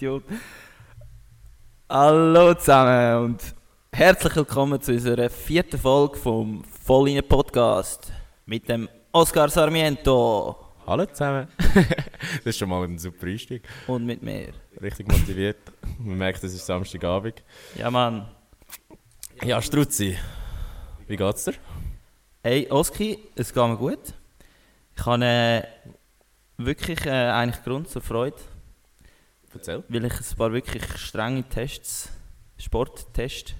Idiot. Hallo zusammen und herzlich willkommen zu unserer vierten Folge vom Voll inne Podcast mit dem Oscar Sarmiento Hallo zusammen. das ist schon mal ein super Einstieg. und mit mir. Richtig motiviert. Man merkt, es ist Samstagabend. Ja, Mann. Ja, Struzzi. Wie geht's dir? Hey, Oski, es geht mir gut. Ich habe äh, wirklich äh, eigentlich Grund zur Freude, Erzähl. weil ich ein paar wirklich strenge Tests, Sporttests,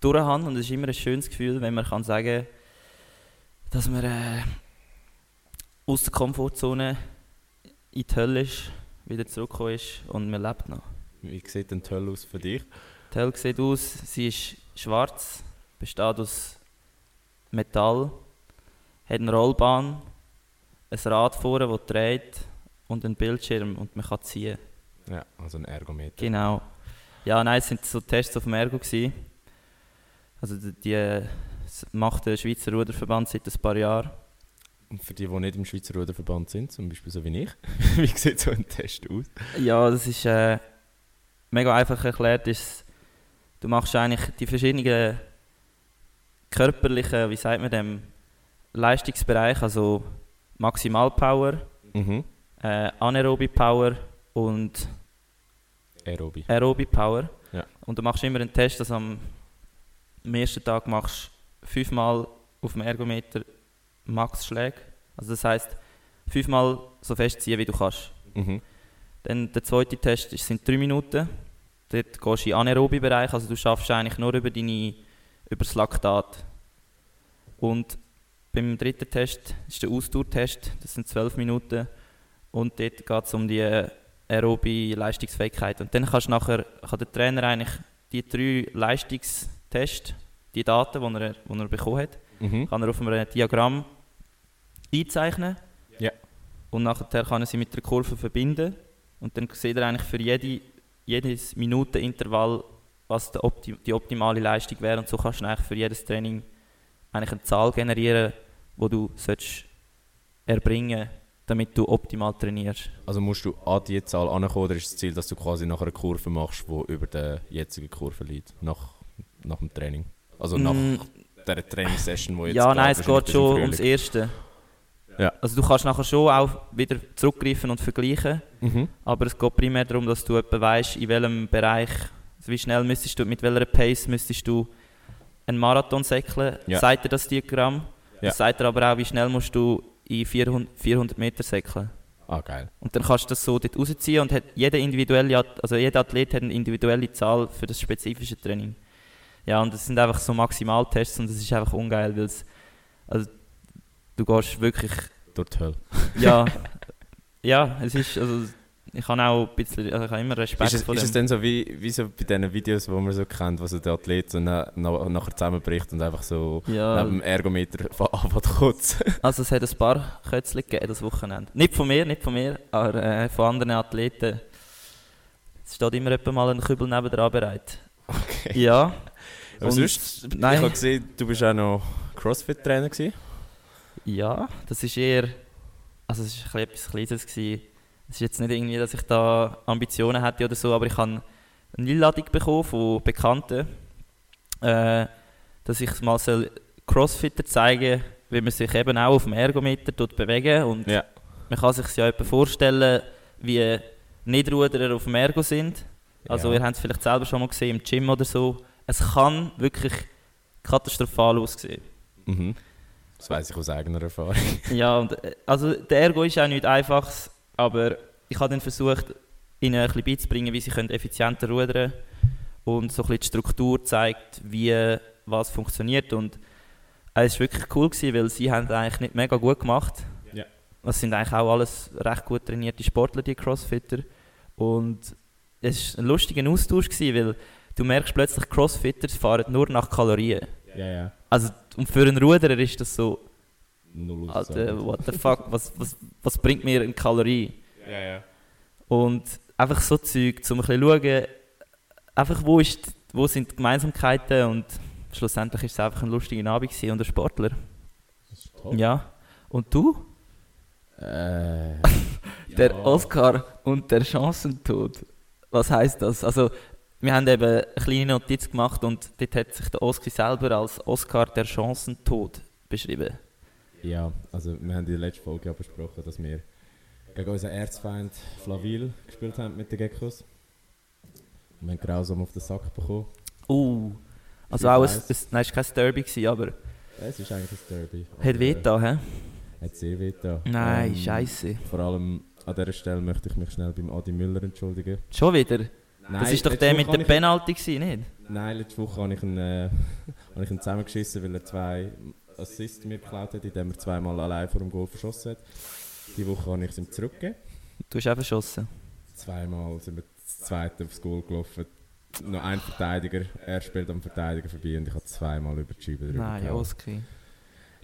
durch habe. Und es ist immer ein schönes Gefühl, wenn man kann sagen dass man äh, aus der Komfortzone in die Hölle ist, wieder zurückgekommen ist und man lebt noch. Wie sieht denn die Hölle aus für dich? Die Hölle sieht aus, sie ist schwarz, besteht aus Metall, hat eine Rollbahn, ein Rad vorne, das dreht und einen Bildschirm und man kann ziehen. Ja, also ein Ergometer. Genau. Ja, nein, es sind so Tests auf dem Ergo. Gewesen. Also die, die macht der Schweizer Ruderverband seit ein paar Jahren. Und für die, die nicht im Schweizer Ruderverband sind, zum Beispiel so wie ich, wie sieht so ein Test aus? Ja, das ist äh, mega einfach erklärt. Ist, du machst eigentlich die verschiedenen körperlichen, wie sagt man dem, Leistungsbereiche, also Maximalpower, Mhm. äh, Anaerobe Power und Aerobi. Aerobe Power. Ja. Und du machst immer einen Test, dass am, am ersten Tag machst du fünfmal auf dem Ergometer Max-Schläge. Also das heisst, fünfmal so fest ziehen, wie du kannst. Mhm. Dann der zweite Test ist- sind drei Minuten. Dort gehst du in den Anaerobe-Bereich, also du schaffst eigentlich nur über, deine, über das Laktat. Und beim dritten Test ist der Ausdauertest, das sind zwölf Minuten. Und dort geht es um die aerobe Leistungsfähigkeit. Und dann kannst nachher, kann der Trainer eigentlich die drei Leistungstests, die Daten, die er, die er bekommen hat, Mhm. kann er auf einem Diagramm einzeichnen. Ja. Und nachher kann er sie mit der Kurve verbinden. Und dann sieht er eigentlich für jede, jedes Minutenintervall, was der Opti die optimale Leistung wäre. Und so kannst du eigentlich für jedes Training eigentlich eine Zahl generieren, die du sollst erbringen damit du optimal trainierst. Also musst du an die Zahl ankommen, oder ist das Ziel, dass du quasi nach einer Kurve machst, die über der jetzigen Kurve liegt, nach, nach dem Training? Also nach Mm, dieser Trainingssession, die jetzt ja, nein, es geht schon ums Erste. Ja. Also du kannst nachher schon auch wieder zurückgreifen und vergleichen. Mhm. Aber es geht primär darum, dass du etwa weißt, in welchem Bereich, also wie schnell müsstest du, mit welcher Pace müsstest du einen Marathon säckeln. Ja. Sagt dir das Diagramm. Ja. Das sagt dir aber auch, wie schnell musst du in 400, 400 Meter säckeln. Ah, geil. Und dann kannst du das so dort rausziehen und hat jeder, individuelle, also jeder Athlet hat eine individuelle Zahl für das spezifische Training. Ja, und das sind einfach so Maximaltests und das ist einfach ungeil, weil es, also du gehst wirklich Durch die Hölle. ja, ja, es ist, also ich habe auch ein bisschen, also ich habe immer Respekt Ist es, vor ist dem. es dann so wie, wie so bei diesen Videos, die man so kennt, wo so der Athlet so na, na, nachher zusammenbricht und einfach so ja, neben dem Ergometer anfängt zu kotzen? also es hat ein paar Kötzchen gegeben das Wochenende. Nicht von mir, nicht von mir, aber äh, von anderen Athleten. Es steht immer etwa mal ein Kübel nebenan bereit. Okay. Ja. Aber Und- sonst, ich nein. habe gesehen, du bist auch noch Crossfit-Trainer gewesen. Ja, das ist eher, also es war etwas Kleines. Gewesen. Es ist jetzt nicht irgendwie, dass ich da Ambitionen hätte oder so, aber ich habe eine Einladung bekommen von Bekannten, äh, dass ich mal soll Crossfitter zeigen wie man sich eben auch auf dem Ergometer tut bewegen und Ja. man kann sich ja etwa vorstellen, wie Nichtruderer auf dem Ergo sind. Also Ja. ihr habt es vielleicht selber schon mal gesehen im Gym oder so. Es kann wirklich katastrophal aussehen. Mhm. Das weiß ich aus eigener Erfahrung. Ja, und, äh, also der Ergo ist auch nicht einfach, aber ich habe dann versucht, ihnen ein bisschen beizubringen, wie sie können effizienter rudern und so ein bisschen die Struktur zeigt, wie was funktioniert und es war wirklich cool, gewesen, weil sie haben eigentlich nicht mega gut gemacht. Ja. Das sind eigentlich auch alles recht gut trainierte Sportler, die Crossfitter. Und es war ein lustiger Austausch, gewesen, weil du merkst plötzlich, Crossfitter fahren nur nach Kalorien. Ja, ja. Also und für einen Ruderer ist das so, Null Alter, what the fuck, was, was, was bringt mir eine Kalorie? Ja, ja. Und einfach so Zeug, um ein bisschen zu schauen, einfach wo, ist, wo sind die Gemeinsamkeiten und schlussendlich ist es einfach ein lustiger Abend gewesen und ein Sportler. Das ist toll. Ja. Und du? Äh, Der ja. Oscar und der Chancentod. Was heißt das? Also, wir haben eben eine kleine Notiz gemacht und dort hat sich der Oscar selber als Oscar der Chancentod beschrieben. Ja, also wir haben in der letzten Folge ja besprochen, dass wir gegen unseren Erzfeind Flavil gespielt haben mit den Geckos. Wir haben grausam auf den Sack bekommen. Uh, also auch ein, ein, nein, es war kein Derby, gewesen, aber Es ist eigentlich ein Derby. hat weh da, hä? äh, Hat sehr weh da. Nein, scheiße. Vor allem an dieser Stelle möchte ich mich schnell beim Adi Müller entschuldigen. Schon wieder? Nein, das ist doch der mit ich- Penalty, gewesen, nicht? Nein, letzte Woche habe ich ihn, äh, habe ich ihn zusammengeschissen, weil er zwei Assists mir geklaut hat, indem er zweimal allein vor dem Goal verschossen hat. Die Woche habe ich es ihm zurückgegeben. Du hast auch verschossen. Zweimal sind wir das zweite aufs Goal gelaufen. Noch ein Verteidiger, er spielt am Verteidiger vorbei und ich habe zweimal über die Scheibe drüber Nein. Oski.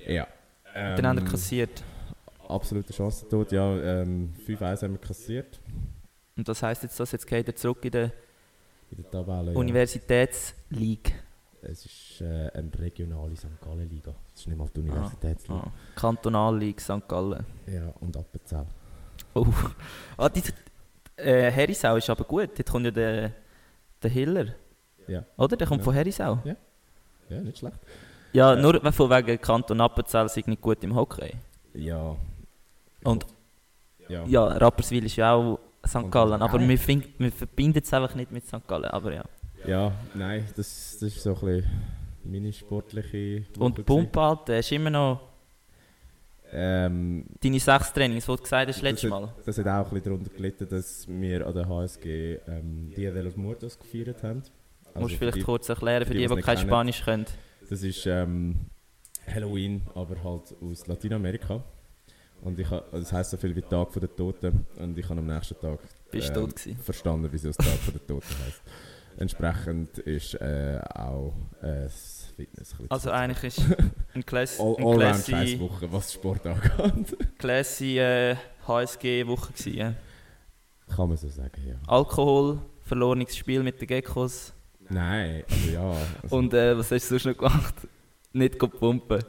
Ja. Dann haben wir Ähm, kassiert. Absolute Chancentod, ja. Ähm, 5-1 haben wir kassiert Und das heisst jetzt, dass jetzt geht er zurück in der in der Tabelle. Universitätsleague. Es ist äh, eine regionale St. Gallen-Liga. Es ist nicht mal die Universitätsliga. Ah, Kantonalleague St. Gallen. Ja, und Appenzell. Oh. Ah, die, äh, Herisau ist aber gut. Dort kommt ja der, der Hiller. Ja. Oder? Der kommt Ja. von Herisau. Ja, nicht schlecht. Ja, Ja. nur von wegen Kanton Appenzell sind nicht gut im Hockey. Ja. Und Ja. ja, Rapperswil ist ja auch St. Gallen. Aber wir, find, wir verbinden es einfach nicht mit St. Gallen. Aber ja. Ja, nein, das, das ist so ein bisschen meine sportliche Woche Und gewesen. Pump, Alter, hast du immer noch Ähm, deine sechs Trainings, die du gesagt hast das letztes hat- Mal. Das hat auch ein bisschen darunter gelitten, dass wir an der HSG ähm, Dia de los Muertos gefeiert haben. Also Musst du vielleicht die- kurz erklären für die, die, die nicht kein kennen. Spanisch können. Das ist ähm, Halloween, aber halt aus Lateinamerika. Und ich also das heisst so viel wie Tag der Toten. Und ich habe am nächsten Tag Bist du tot gewesen? verstanden, wieso es Tag der Toten heisst. Entsprechend ist äh, auch äh, das Fitness ein Also eigentlich ist ein Class, All, ein Allround Classy, Scheißwoche, was Sport angeht. Classy äh, HSG-Woche gewesen. Ja. Kann man so sagen, ja. Alkohol, verlorenes Spiel mit den Geckos. Nein, also ja. Also Und äh, was hast du sonst noch gemacht? Nicht pumpen.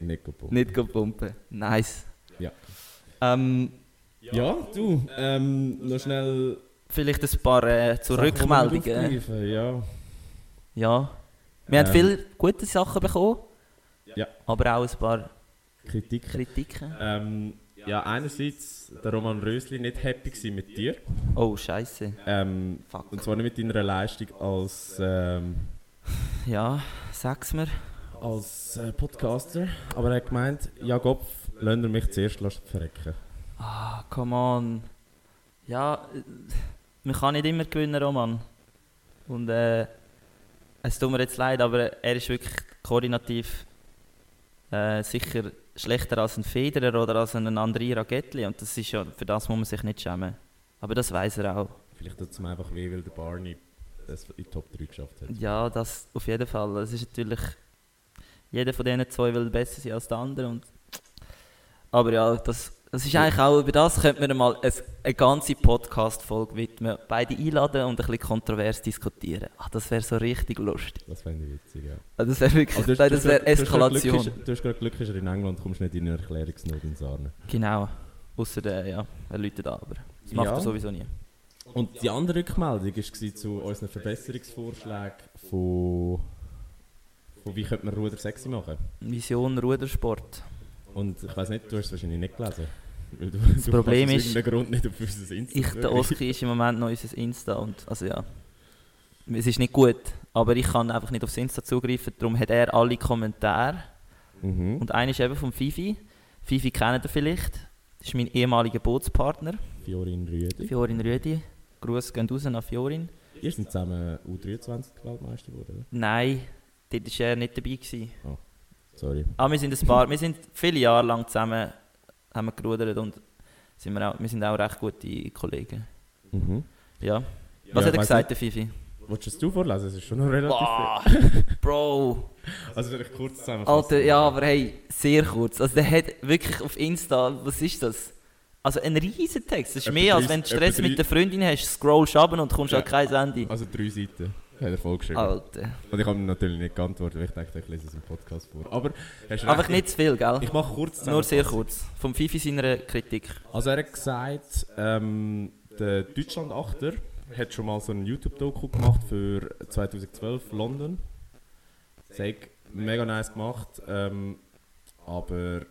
nicht kaputt. Nicht pumpen. Nice. Ja. Ähm, Ja, du, ähm, noch schnell vielleicht ein paar äh, zur Sachen, Rückmeldungen. Ja. Ja. Wir haben Ähm, viele gute Sachen bekommen. Ja. Aber auch ein paar Kritik. Kritiken. Ähm, ja, einerseits der Roman Rösli nicht happy mit dir. Oh, Scheiße. Ähm, Fuck. und zwar nicht mit deiner Leistung als, ähm, Ja, sag's mir. als äh, Podcaster. Aber er hat gemeint, ja Gopf, lass mich zuerst verrecken. Ah, come on. Ja, äh, man kann nicht immer gewinnen, Roman. Und äh, es tut mir jetzt leid, aber er ist wirklich koordinativ äh, sicher schlechter als ein Federer oder als ein André Ragettli. Und das ist ja, für das muss man sich nicht schämen. Aber das weiß er auch. Vielleicht tut es ihm einfach weh, weil der Barney es in die Top 3 geschafft hat. Ja, das auf jeden Fall. Es ist natürlich, jeder von diesen zwei will besser sein als der andere. Und aber ja, das, das ist eigentlich auch, über das könnte man mal eine, eine ganze Podcast-Folge widmen. Beide einladen und ein bisschen kontrovers diskutieren. Ach, das wäre so richtig lustig. Das fände ich witzig, ja. Ah, Das wäre wirklich, Aber du nein, das wäre gerade- du hast Eskalation. Du hast gerade Glück, ist er in England, kommst nicht in eine Erklärungsnot in Sarne. Genau. Ausser der, ja, er läutet aber das macht Ja. er sowieso nie. Und die andere Rückmeldung war zu unseren Verbesserungsvorschlägen von, von wie könnte man Ruder sexy machen. Vision Rudersport. Und ich weiß nicht, du hast es wahrscheinlich nicht gelesen. Weil du, Das du Problem ist, Grund nicht auf unser Insta Ich, der. Oski ist im Moment noch unser Insta und also ja, es ist nicht gut, aber ich kann einfach nicht aufs Insta zugreifen, darum hat er alle Kommentare Mhm. und einer ist eben vom Fifi. Fifi kennt ihr vielleicht, das ist mein ehemaliger Bootspartner, Fiorin Rüedi. Fiorin Rüdi. Gruß gehen raus an Fiorin. Ihr seid zusammen U23 Weltmeister geworden, oder? Nein, dort war er nicht dabei. Gewesen. Sorry. Aber wir sind ein paar, wir sind viele Jahre lang zusammen haben wir gerudert und sind wir, auch, wir sind auch recht gute Kollegen. Mhm. Ja. Was Ja, hat er gesagt, der Fifi? Wolltest du es vorlesen? Es ist schon noch relativ Boah, Bro. Also vielleicht kurz zusammen. Alter, ja, aber hey, sehr kurz. Also der hat wirklich auf Insta, was ist das? Also ein riesen Text. Das ist Etwa mehr, als wenn du Stress mit der Freundin hast, scrollst runter und kommst Ja. an kein Ende. Also drei Seiten hat er vollgeschrieben. Alter. Und ich habe natürlich nicht geantwortet, weil ich dachte, ich lese es im Podcast vor. Aber hast recht, Einfach nicht zu viel, gell? Ich mache kurz Nur sehr kurz. Vom Fifi seiner Kritik. Also er hat gesagt, ähm, der Deutschland-Achter hat schon mal so ein YouTube-Doku gemacht für 2012 London. Hat mega nice gemacht, ähm, aber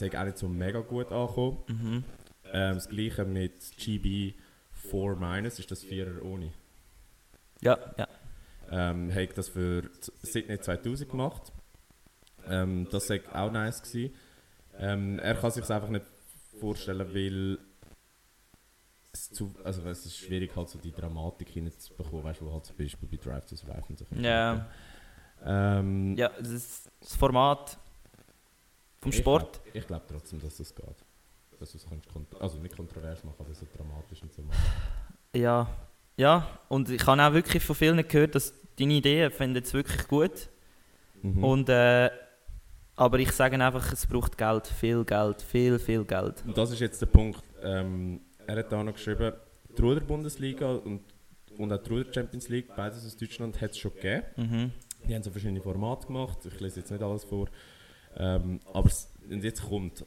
hat auch nicht so mega gut angekommen. Mhm. Ähm, das gleiche mit GB 4 Minus, ist das Vierer ohne. Ja, ja. Ähm, hat das für Sydney 2000 gemacht. Ähm, das war auch nice. Gewesen. Ähm, er kann sich es einfach nicht vorstellen, weil es, zu, also es ist schwierig halt so die Dramatik hineinzubekommen, weißt du, halt zum Beispiel bei Drive to Survive und so. Ja. Ähm, Ja, das ist das Format vom Sport. Ich glaube trotzdem, dass das geht. Dass du es also nicht kontrovers machen, aber so dramatisch und so machen. Ja. Ja, und ich habe auch wirklich von vielen gehört, dass deine Ideen finden es wirklich gut. Mhm. Und, äh, aber ich sage einfach, es braucht Geld, viel Geld, viel, viel Geld. Und das ist jetzt der Punkt. Ähm, er hat da noch geschrieben, die Ruder-Bundesliga und, und auch die Ruder-Champions League, beides aus Deutschland, hat es schon gegeben. Mhm. Die haben so verschiedene Formate gemacht, ich lese jetzt nicht alles vor. Ähm, aber es, und jetzt kommt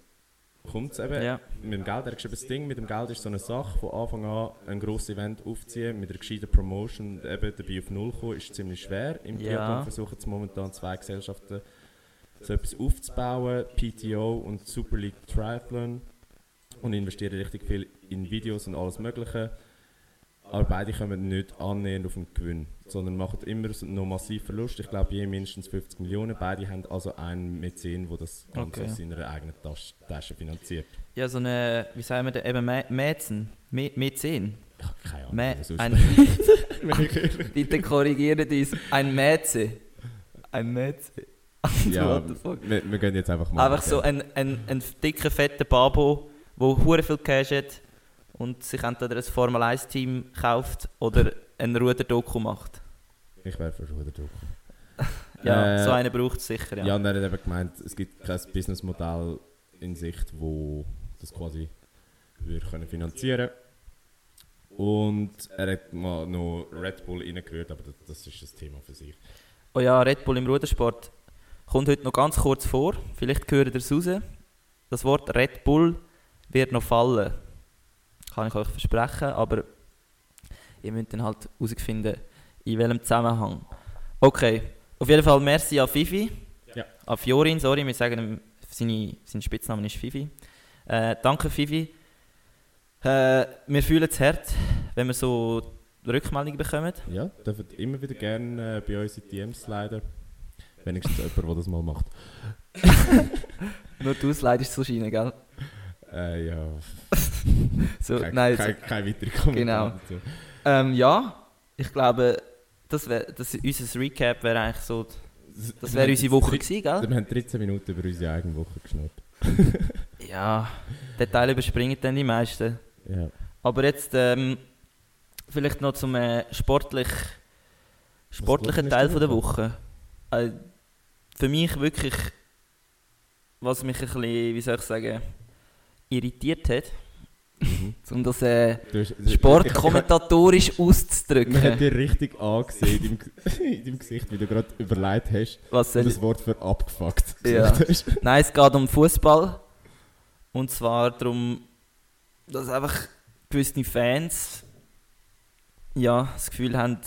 kommt es eben Ja. mit dem Geld. Er hat geschrieben, das Ding mit dem Geld ist so eine Sache, von Anfang an ein grosses Event aufziehen, mit einer gescheiten Promotion und eben dabei auf Null kommen, ist ziemlich schwer. Im Ja. Triathlon versuchen es momentan zwei Gesellschaften so etwas aufzubauen, PTO und Super League Triathlon und investieren richtig viel in Videos und alles mögliche. Aber beide kommen nicht annähernd auf den Gewinn, sondern machen immer noch massiv Verlust. Ich glaube, je mindestens 50 Millionen. Beide haben also einen Mäzen, der das Ganze Okay. aus seiner eigenen Tasche, Tasche finanziert. Ja, so eine, wie sagen wir denn, eben Mä- Mäzen, Mä- Mäzen. Keine Ahnung, Mä ein, bitte korrigiert uns, ein Mäze. Ein Mäze. Ja, What the fuck? wir, wir gehen jetzt einfach mal. Einfach so ein, ein, ein dicker, fetter Babo, der hure viel Cash hat und sich entweder ein Formel 1-Team kauft oder ein Ruder-Doku macht. Ich wäre für Druck. Ja, Äh, so einen braucht es sicher, Ja. ja. und er hat eben gemeint, es gibt kein Businessmodell in Sicht, wo das quasi würde können finanzieren Und er hat mal noch Red Bull reingerührt, aber das, das ist das Thema für sich. Oh ja, Red Bull im Rudersport kommt heute noch ganz kurz vor. Vielleicht hört ihr es raus. Das Wort Red Bull wird noch fallen. Kann ich euch versprechen, aber ihr müsst dann halt herausfinden, in welchem Zusammenhang. Okay, auf jeden Fall merci an Fifi. Ja. An Fiorin, sorry, wir sagen ihm, seine, sein Spitzname ist Fifi. Äh, danke Fifi. Äh, wir fühlen es hart, wenn wir so Rückmeldungen bekommen. Ja, dürft immer wieder gerne äh, bei uns in die DMs sliden. Wenigstens jemand, der das mal macht. Nur du leidest so scheinen, gell? Äh, ja, So, kein, nein, kein, kein weiterer Kommentar Genau. dazu. Ähm, ja, ich glaube, das wär, das, unser Recap wäre eigentlich so, das wäre unsere Woche gewesen, gell? Wir haben 13 Minuten über unsere eigene Woche geschnappt. Ja, den Teil überspringen dann die meisten. Ja. Aber jetzt ähm, vielleicht noch zum äh, sportlich, sportlichen Teil von der Woche? Woche. Äh, für mich wirklich, was mich ein bisschen, wie soll ich sagen, irritiert hat, Mhm. um das äh, sportkommentatorisch Man hat auszudrücken. dir richtig angesehen in deinem, in deinem Gesicht, wie du gerade überlegt hast, Was soll und das Wort für abgefuckt Ja. Nein, es geht um Fußball. Und zwar darum, dass einfach gewisse Fans ja, das Gefühl haben,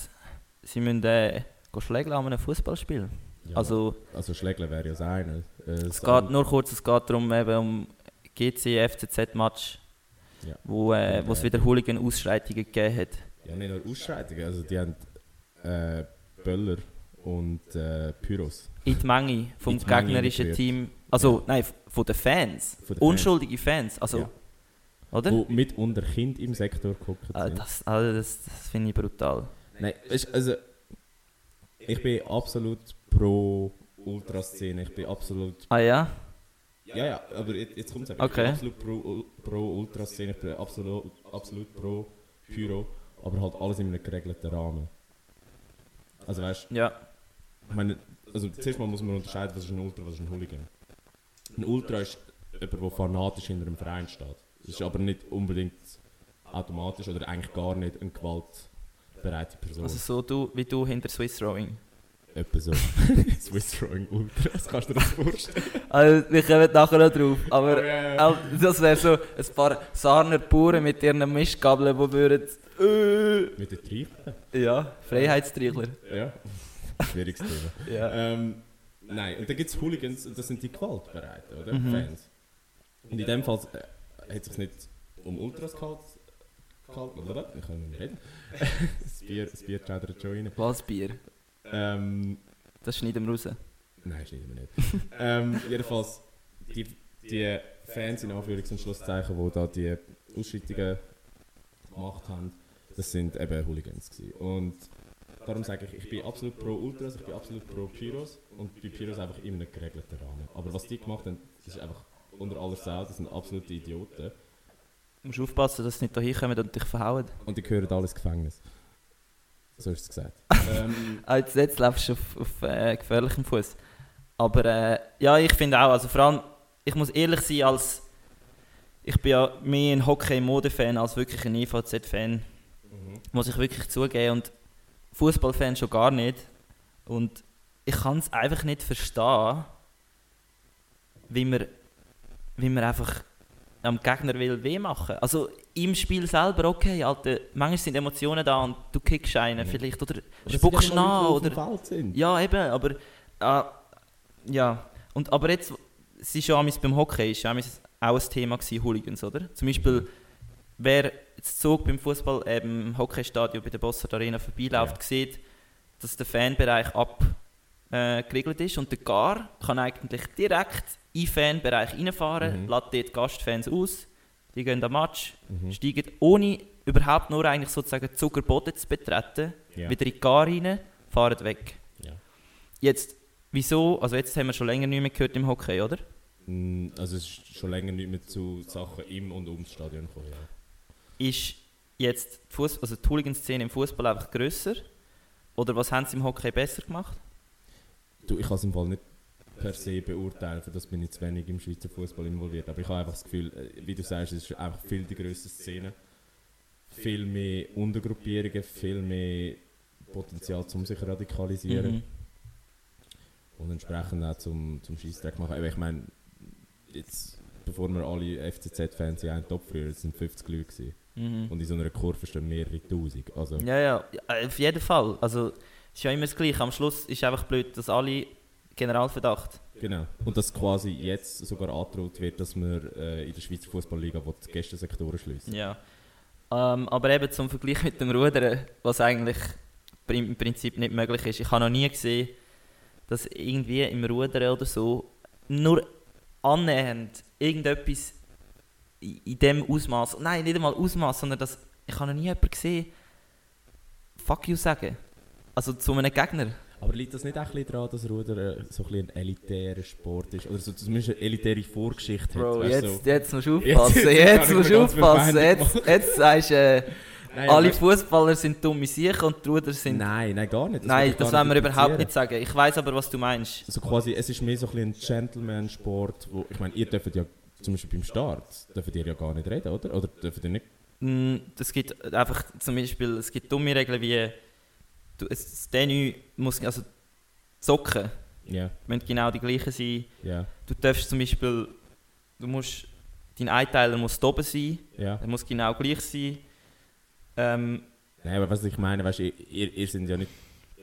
sie müssen äh, schlägeln an einem Fußballspiel. Ja, Also, also Schlägle wäre ja das eine. Äh, es geht nur kurz, es geht darum, eben um GC, FCZ-Match, Ja. wo, äh, es äh, wieder Hooligan-Ausschreitungen gegeben hat. Ja, nicht nur Ausschreitungen, also die haben äh, Böller und äh, Pyros. In die Menge vom die Menge gegnerischen gerührt. Team, also nein, f- von den Fans, Von den Fans. unschuldige Fans, also, Ja. oder? Wo mit unter Kind im Sektor gucken. Ah, das also das, das finde ich brutal. Nein, weißt, also ich bin absolut pro Ultraszene. Ich bin absolut. Ah ja? Ja, ja, aber jetzt, jetzt kommt es Okay. Ich bin absolut pro, pro Ultraszene. Absolut, absolut pro Pyro. aber halt alles in einem geregelten Rahmen. Also weißt Ja. ich meine, also zuerst mal muss man unterscheiden, was ist ein Ultra, was ist ein Hooligan. Ein Ultra ist jemand, der fanatisch hinter einem Verein steht. Das ist aber nicht unbedingt automatisch oder eigentlich gar nicht eine gewaltbereite Person. Also so du, wie du hinter Swiss Rowing. Etwa so. Swiss Rowing Ultras, kannst du dir das vorstellen? Also, wir kommen nachher noch drauf, aber Oh, ja. auch das wäre so ein paar Sarner Bauern mit ihren Mistgabeln, die würden... Äh, Mit den Treiben? ja, Freiheitstriegler. Ja. Schwieriges Thema. Ja. Ähm, nein, und dann gibt es Hooligans, und das sind die Gewaltbereiten, oder? Mhm. Fans. Und in dem Fall äh, hat es sich nicht um Ultras gehalten, oder? Ich kann nicht reden. das Bier, das Bier chattert schon rein. Was Bier? Ähm, Das schneiden wir raus. nein, schneiden wir nicht. ähm, jedenfalls, die, die Fans in Anführungs- und Schlusszeichen, die da die Ausschreitungen gemacht haben, das sind eben Hooligans gewesen. Und darum sage ich, ich bin absolut pro Ultras, ich bin absolut pro Pyros und bei Pyros einfach in einem geregelten Rahmen. Aber was die gemacht haben, das ist einfach unter aller Sau, das sind absolute Idioten. Du musst aufpassen, dass sie nicht hierher kommen und dich verhauen. Und die gehören alle ins Gefängnis. So ist es gesagt. ähm, Ah, jetzt, jetzt lebst du auf, auf äh, gefährlichem Fuß. Aber äh, ja, ich finde auch, also vor allem, ich muss ehrlich sein, als ich bin ja mehr ein Hockey-Mode-Fan als wirklich ein IVZ-Fan, muss ich wirklich zugeben. Und Fußballfan schon gar nicht. Und ich kann es einfach nicht verstehen, wie man, wie man einfach am Gegner will weh machen. Also im Spiel selber, okay, Alter, manchmal sind Emotionen da und du kickst einen Mhm. vielleicht oder sind spuckst ja nach oder... Ja, eben, aber... ah, ja, und, aber jetzt, es ist ja beim Hockey ist ja auch ein Thema gewesen, Hooligans, oder? Zum Beispiel, wer jetzt Zug beim Fußball, äh, im Hockeystadion bei der Bossard Arena vorbeiläuft, Ja. sieht, dass der Fanbereich abgeriegelt äh, geregelt ist und der Gar kann eigentlich direkt in den Fanbereich reinfahren, Mhm. lädt dort Gastfans aus, die gehen am Match, Mhm. steigen ohne überhaupt nur eigentlich sozusagen Zuckerboden zu betreten, Ja. wieder in die Gar rein, fahren weg. Ja. Jetzt, wieso, also jetzt haben wir schon länger nicht mehr gehört im Hockey, oder? Mm, Also es ist schon länger nicht mehr zu Sachen im und ums Stadion gekommen. Ja. Ist jetzt die, Fuss also die Hooligan-Szene im Fußball einfach grösser? Oder was haben sie im Hockey besser gemacht? Du, ich kann es im Fall nicht per se beurteilen, für das bin ich zu wenig im Schweizer Fußball involviert. Aber ich habe einfach das Gefühl, äh, wie du sagst, es ist einfach viel die grösste Szene. Viel mehr Untergruppierungen, viel mehr Potenzial, um sich radikalisieren. Mhm. Und entsprechend auch zum, zum Scheissdreck machen. Aber ich meine, jetzt, bevor wir alle FCZ-Fans in einen Topf rühren, es sind 50 Leute gewesen. Mhm. Und in so einer Kurve stehen mehrere Tausend. Also, Ja, ja, ja, auf jeden Fall. Also, es ist ja immer das Gleiche. Am Schluss ist einfach blöd, dass alle Generalverdacht. Genau. Und dass quasi jetzt sogar angedroht wird, dass wir äh, in der Schweizer Fußballliga die Gästensektoren schließen. Ja. Ähm, aber eben zum Vergleich mit dem Rudern, was eigentlich im Prinzip nicht möglich ist. Ich habe noch nie gesehen, dass irgendwie im Rudern oder so nur annähernd irgendetwas in in dem Ausmaß, nein, nicht einmal Ausmaß, sondern dass ich habe noch nie jemanden gesehen, fuck you sagen. Also zu einem Gegner. Aber liegt das nicht auch ein daran, dass Ruder äh, so ein, bisschen ein elitärer Sport ist? Oder so, zumindest eine elitäre Vorgeschichte Bro, hat? weißt du, jetzt, jetzt musst du Jetzt- aufpassen. jetzt Jetzt, ich musst du aufpassen. Jetzt, jetzt sagst du, äh, Nein, alle Fußballer sind dumme Sicher und die Ruder sind Nein, nein, gar nicht. Nein, will ich das wollen wir überhaupt nicht sagen. Ich weiß aber, was du meinst. Also quasi, es ist mehr so ein, ein Gentleman-Sport, wo, ich meine, ihr dürft ja zum Beispiel beim Start, dürft ihr ja gar nicht reden, oder? Oder dürft ihr nicht? Mm, Es gibt einfach zum Beispiel, es gibt dumme Regeln wie, du, es, das Tenue muss, also Socken Ja, müssen genau die gleichen sein. ja, Du darfst zum Beispiel, du musst, dein Einteiler muss oben sein, ja. der muss genau gleich sein. Ähm, Nein, aber was ich meine, weißt du, ihr, ihr sind ja nicht,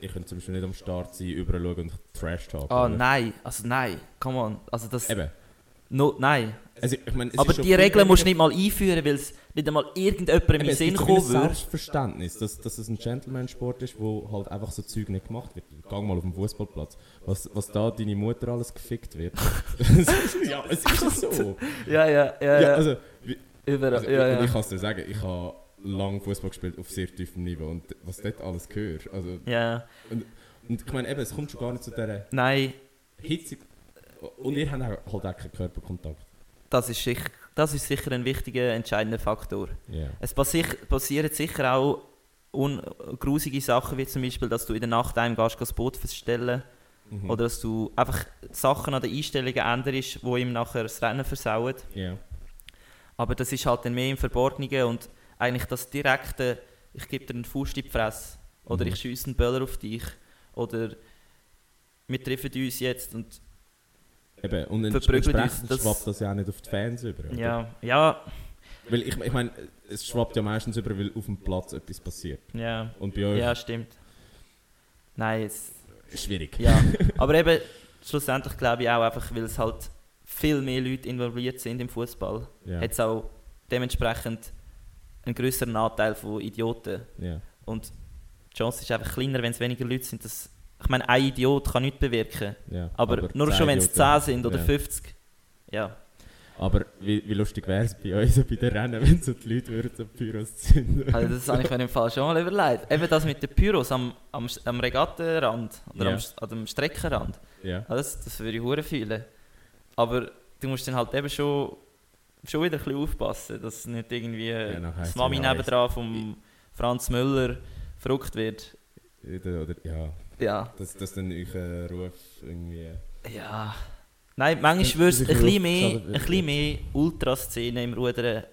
ihr könnt zum Beispiel nicht am Start sein, überall schauen und Trash talken. ah, oder? nein, also nein, come on. Also das, Eben. no, nein. Also, ich meine, Aber die Regeln musst du nicht mal einführen, weil es nicht einmal irgendjemandem Eben, in den es Sinn kommen würde. Selbstverständnis, dass, dass es ein Gentleman-Sport ist, wo halt einfach so Zeug nicht gemacht wird. Gang mal auf den Fußballplatz. Was, was da deine Mutter alles gefickt wird. ja, es ist so. Ja, ja, ja. Ja, also, wie, Überall, also ja, und ja. ich kann es dir sagen, ich habe lange Fußball gespielt auf sehr tiefem Niveau und was dort alles gehört. Also, ja. und ich meine, eben, es kommt schon gar nicht zu dieser Nein, Hitze. Und ihr habt halt auch keinen Körperkontakt. das ist, sicher, das ist sicher ein wichtiger, entscheidender Faktor. Ja. Es passi passieren sicher auch un grusige Sachen, wie zum Beispiel, dass du in der Nacht einem gehst, das Boot verstellen Mhm. oder dass du einfach Sachen an den Einstellungen änderst, die ihm nachher das Rennen versauen. Ja. Aber das ist halt dann mehr im Verborgenen und eigentlich das direkte, ich gebe dir einen Fuß in die Fresse oder Mhm. ich schieße einen Böller auf dich oder wir treffen uns jetzt und Eben, und ents entsprechend das- schwappt das ja auch nicht auf die Fans über. oder? ja, ja, Weil ich, ich meine, es schwappt ja meistens über, weil auf dem Platz etwas passiert. ja, Und bei euch ja, stimmt. Nein, ist schwierig. ja, aber eben schlussendlich glaube ich auch einfach, weil es halt viel mehr Leute involviert sind im Fußball, Ja. hat es auch dementsprechend einen größeren Anteil von Idioten. ja. Und die Chance ist einfach kleiner, wenn es weniger Leute sind. Das, ich meine, ein Idiot kann nichts bewirken. Ja. Aber, nur 10 schon, wenn es Idioten- 10 sind oder ja. 50. Ja. Aber wie, wie lustig wäre es bei uns bei den Rennen, wenn so die Leute würden so Pyros zünden Also das habe ich mir im Fall schon mal überlegt. Eben das mit den Pyros am, am, am Regattenrand oder Ja. am, an dem Streckenrand. Ja. Ja, Das, das würde ich hure fühlen. Aber du musst dann halt eben schon, schon wieder ein bisschen aufpassen, dass nicht irgendwie Ja, das Mami nebendran vom Franz Müller verrückt wird. Oder, ja, Ja. dass, dass dann euer Ruf irgendwie... Ja. Nein, manchmal Das- würde das es ein bisschen mehr, ein bisschen mehr Ultraszene im Rudern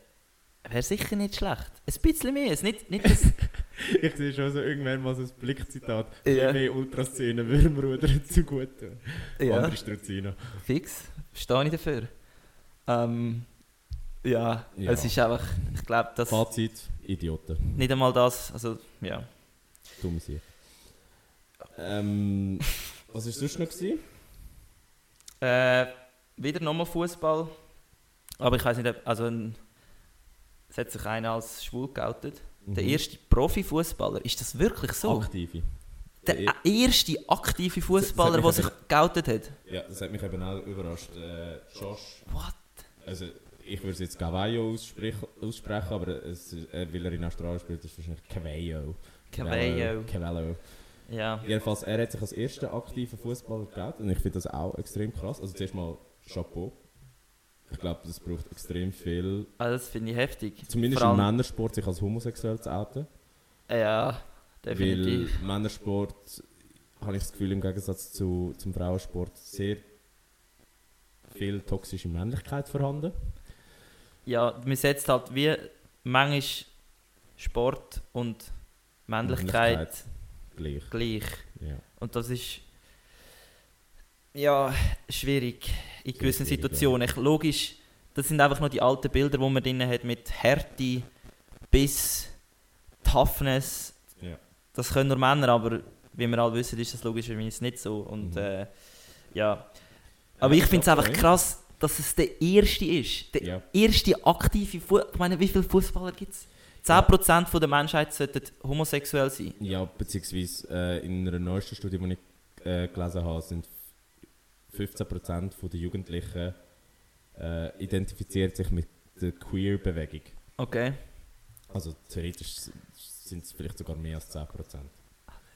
wäre sicher nicht schlecht. Ein bisschen mehr. Es nicht, nicht das, Ich sehe schon so irgendwann mal so ein Blickzitat. Ja. Mehr Ultraszenen würden dem Rudern zu gut tun. ja, Andere Struzino. fix. Stehe ich dafür. Ähm, ja, Ja. es ist einfach, ich glaube, dass Fazit, Idioten. nicht einmal das, also ja. Dumme sie. Ähm, was war sonst noch? Gewesen? Äh, wieder nochmal Fußball. Aber ich weiß nicht, ob, also ein, es hat sich einer als schwul geoutet. Der Mhm. erste Profifußballer, ist das wirklich so? Aktive. Der Der erste aktive Fußballer, der sich geoutet hat. Ja, das hat mich eben auch überrascht. Äh, Josh, What? also ich würde es jetzt Cavallo aussprechen, aussprechen aber es, äh, weil er in Australien spielt, ist es wahrscheinlich Cavallo. Cavallo. Cavallo. Ja. Jedenfalls, er hat sich als erster aktiver Fußballer geoutet und ich finde das auch extrem krass. Also zuerst mal Chapeau. Ich glaube, das braucht extrem viel, Also das finde ich heftig. zumindest im Männersport, sich als homosexuell zu outen. Ja, definitiv. Weil Männersport, habe ich das Gefühl, im Gegensatz zu, zum Frauensport sehr viel toxische Männlichkeit vorhanden. Ja, man setzt halt wie manchmal Sport und Männlichkeit Gleich. gleich. Ja. Und das ist ja schwierig in gewissen schwierig, Situationen. Ich, logisch, das sind einfach nur die alten Bilder, die man drin hat mit Härte, Biss, Toughness. Ja. Das können nur Männer, aber wie wir alle wissen, ist das logischerweise nicht so. Und Mhm. äh, ja. Aber Ja, ich finde es einfach krass, dass es der erste ist. Der Ja. erste aktive Fußballer. Ich meine, wie viele Fußballer gibt es? 10% von der Menschheit sollten homosexuell sein. Ja, beziehungsweise äh, in einer neuesten Studie, die ich äh, gelesen habe, sind 15% von der Jugendlichen äh, identifiziert sich mit der Queer-Bewegung. Okay. Also theoretisch sind es vielleicht sogar mehr als 10%.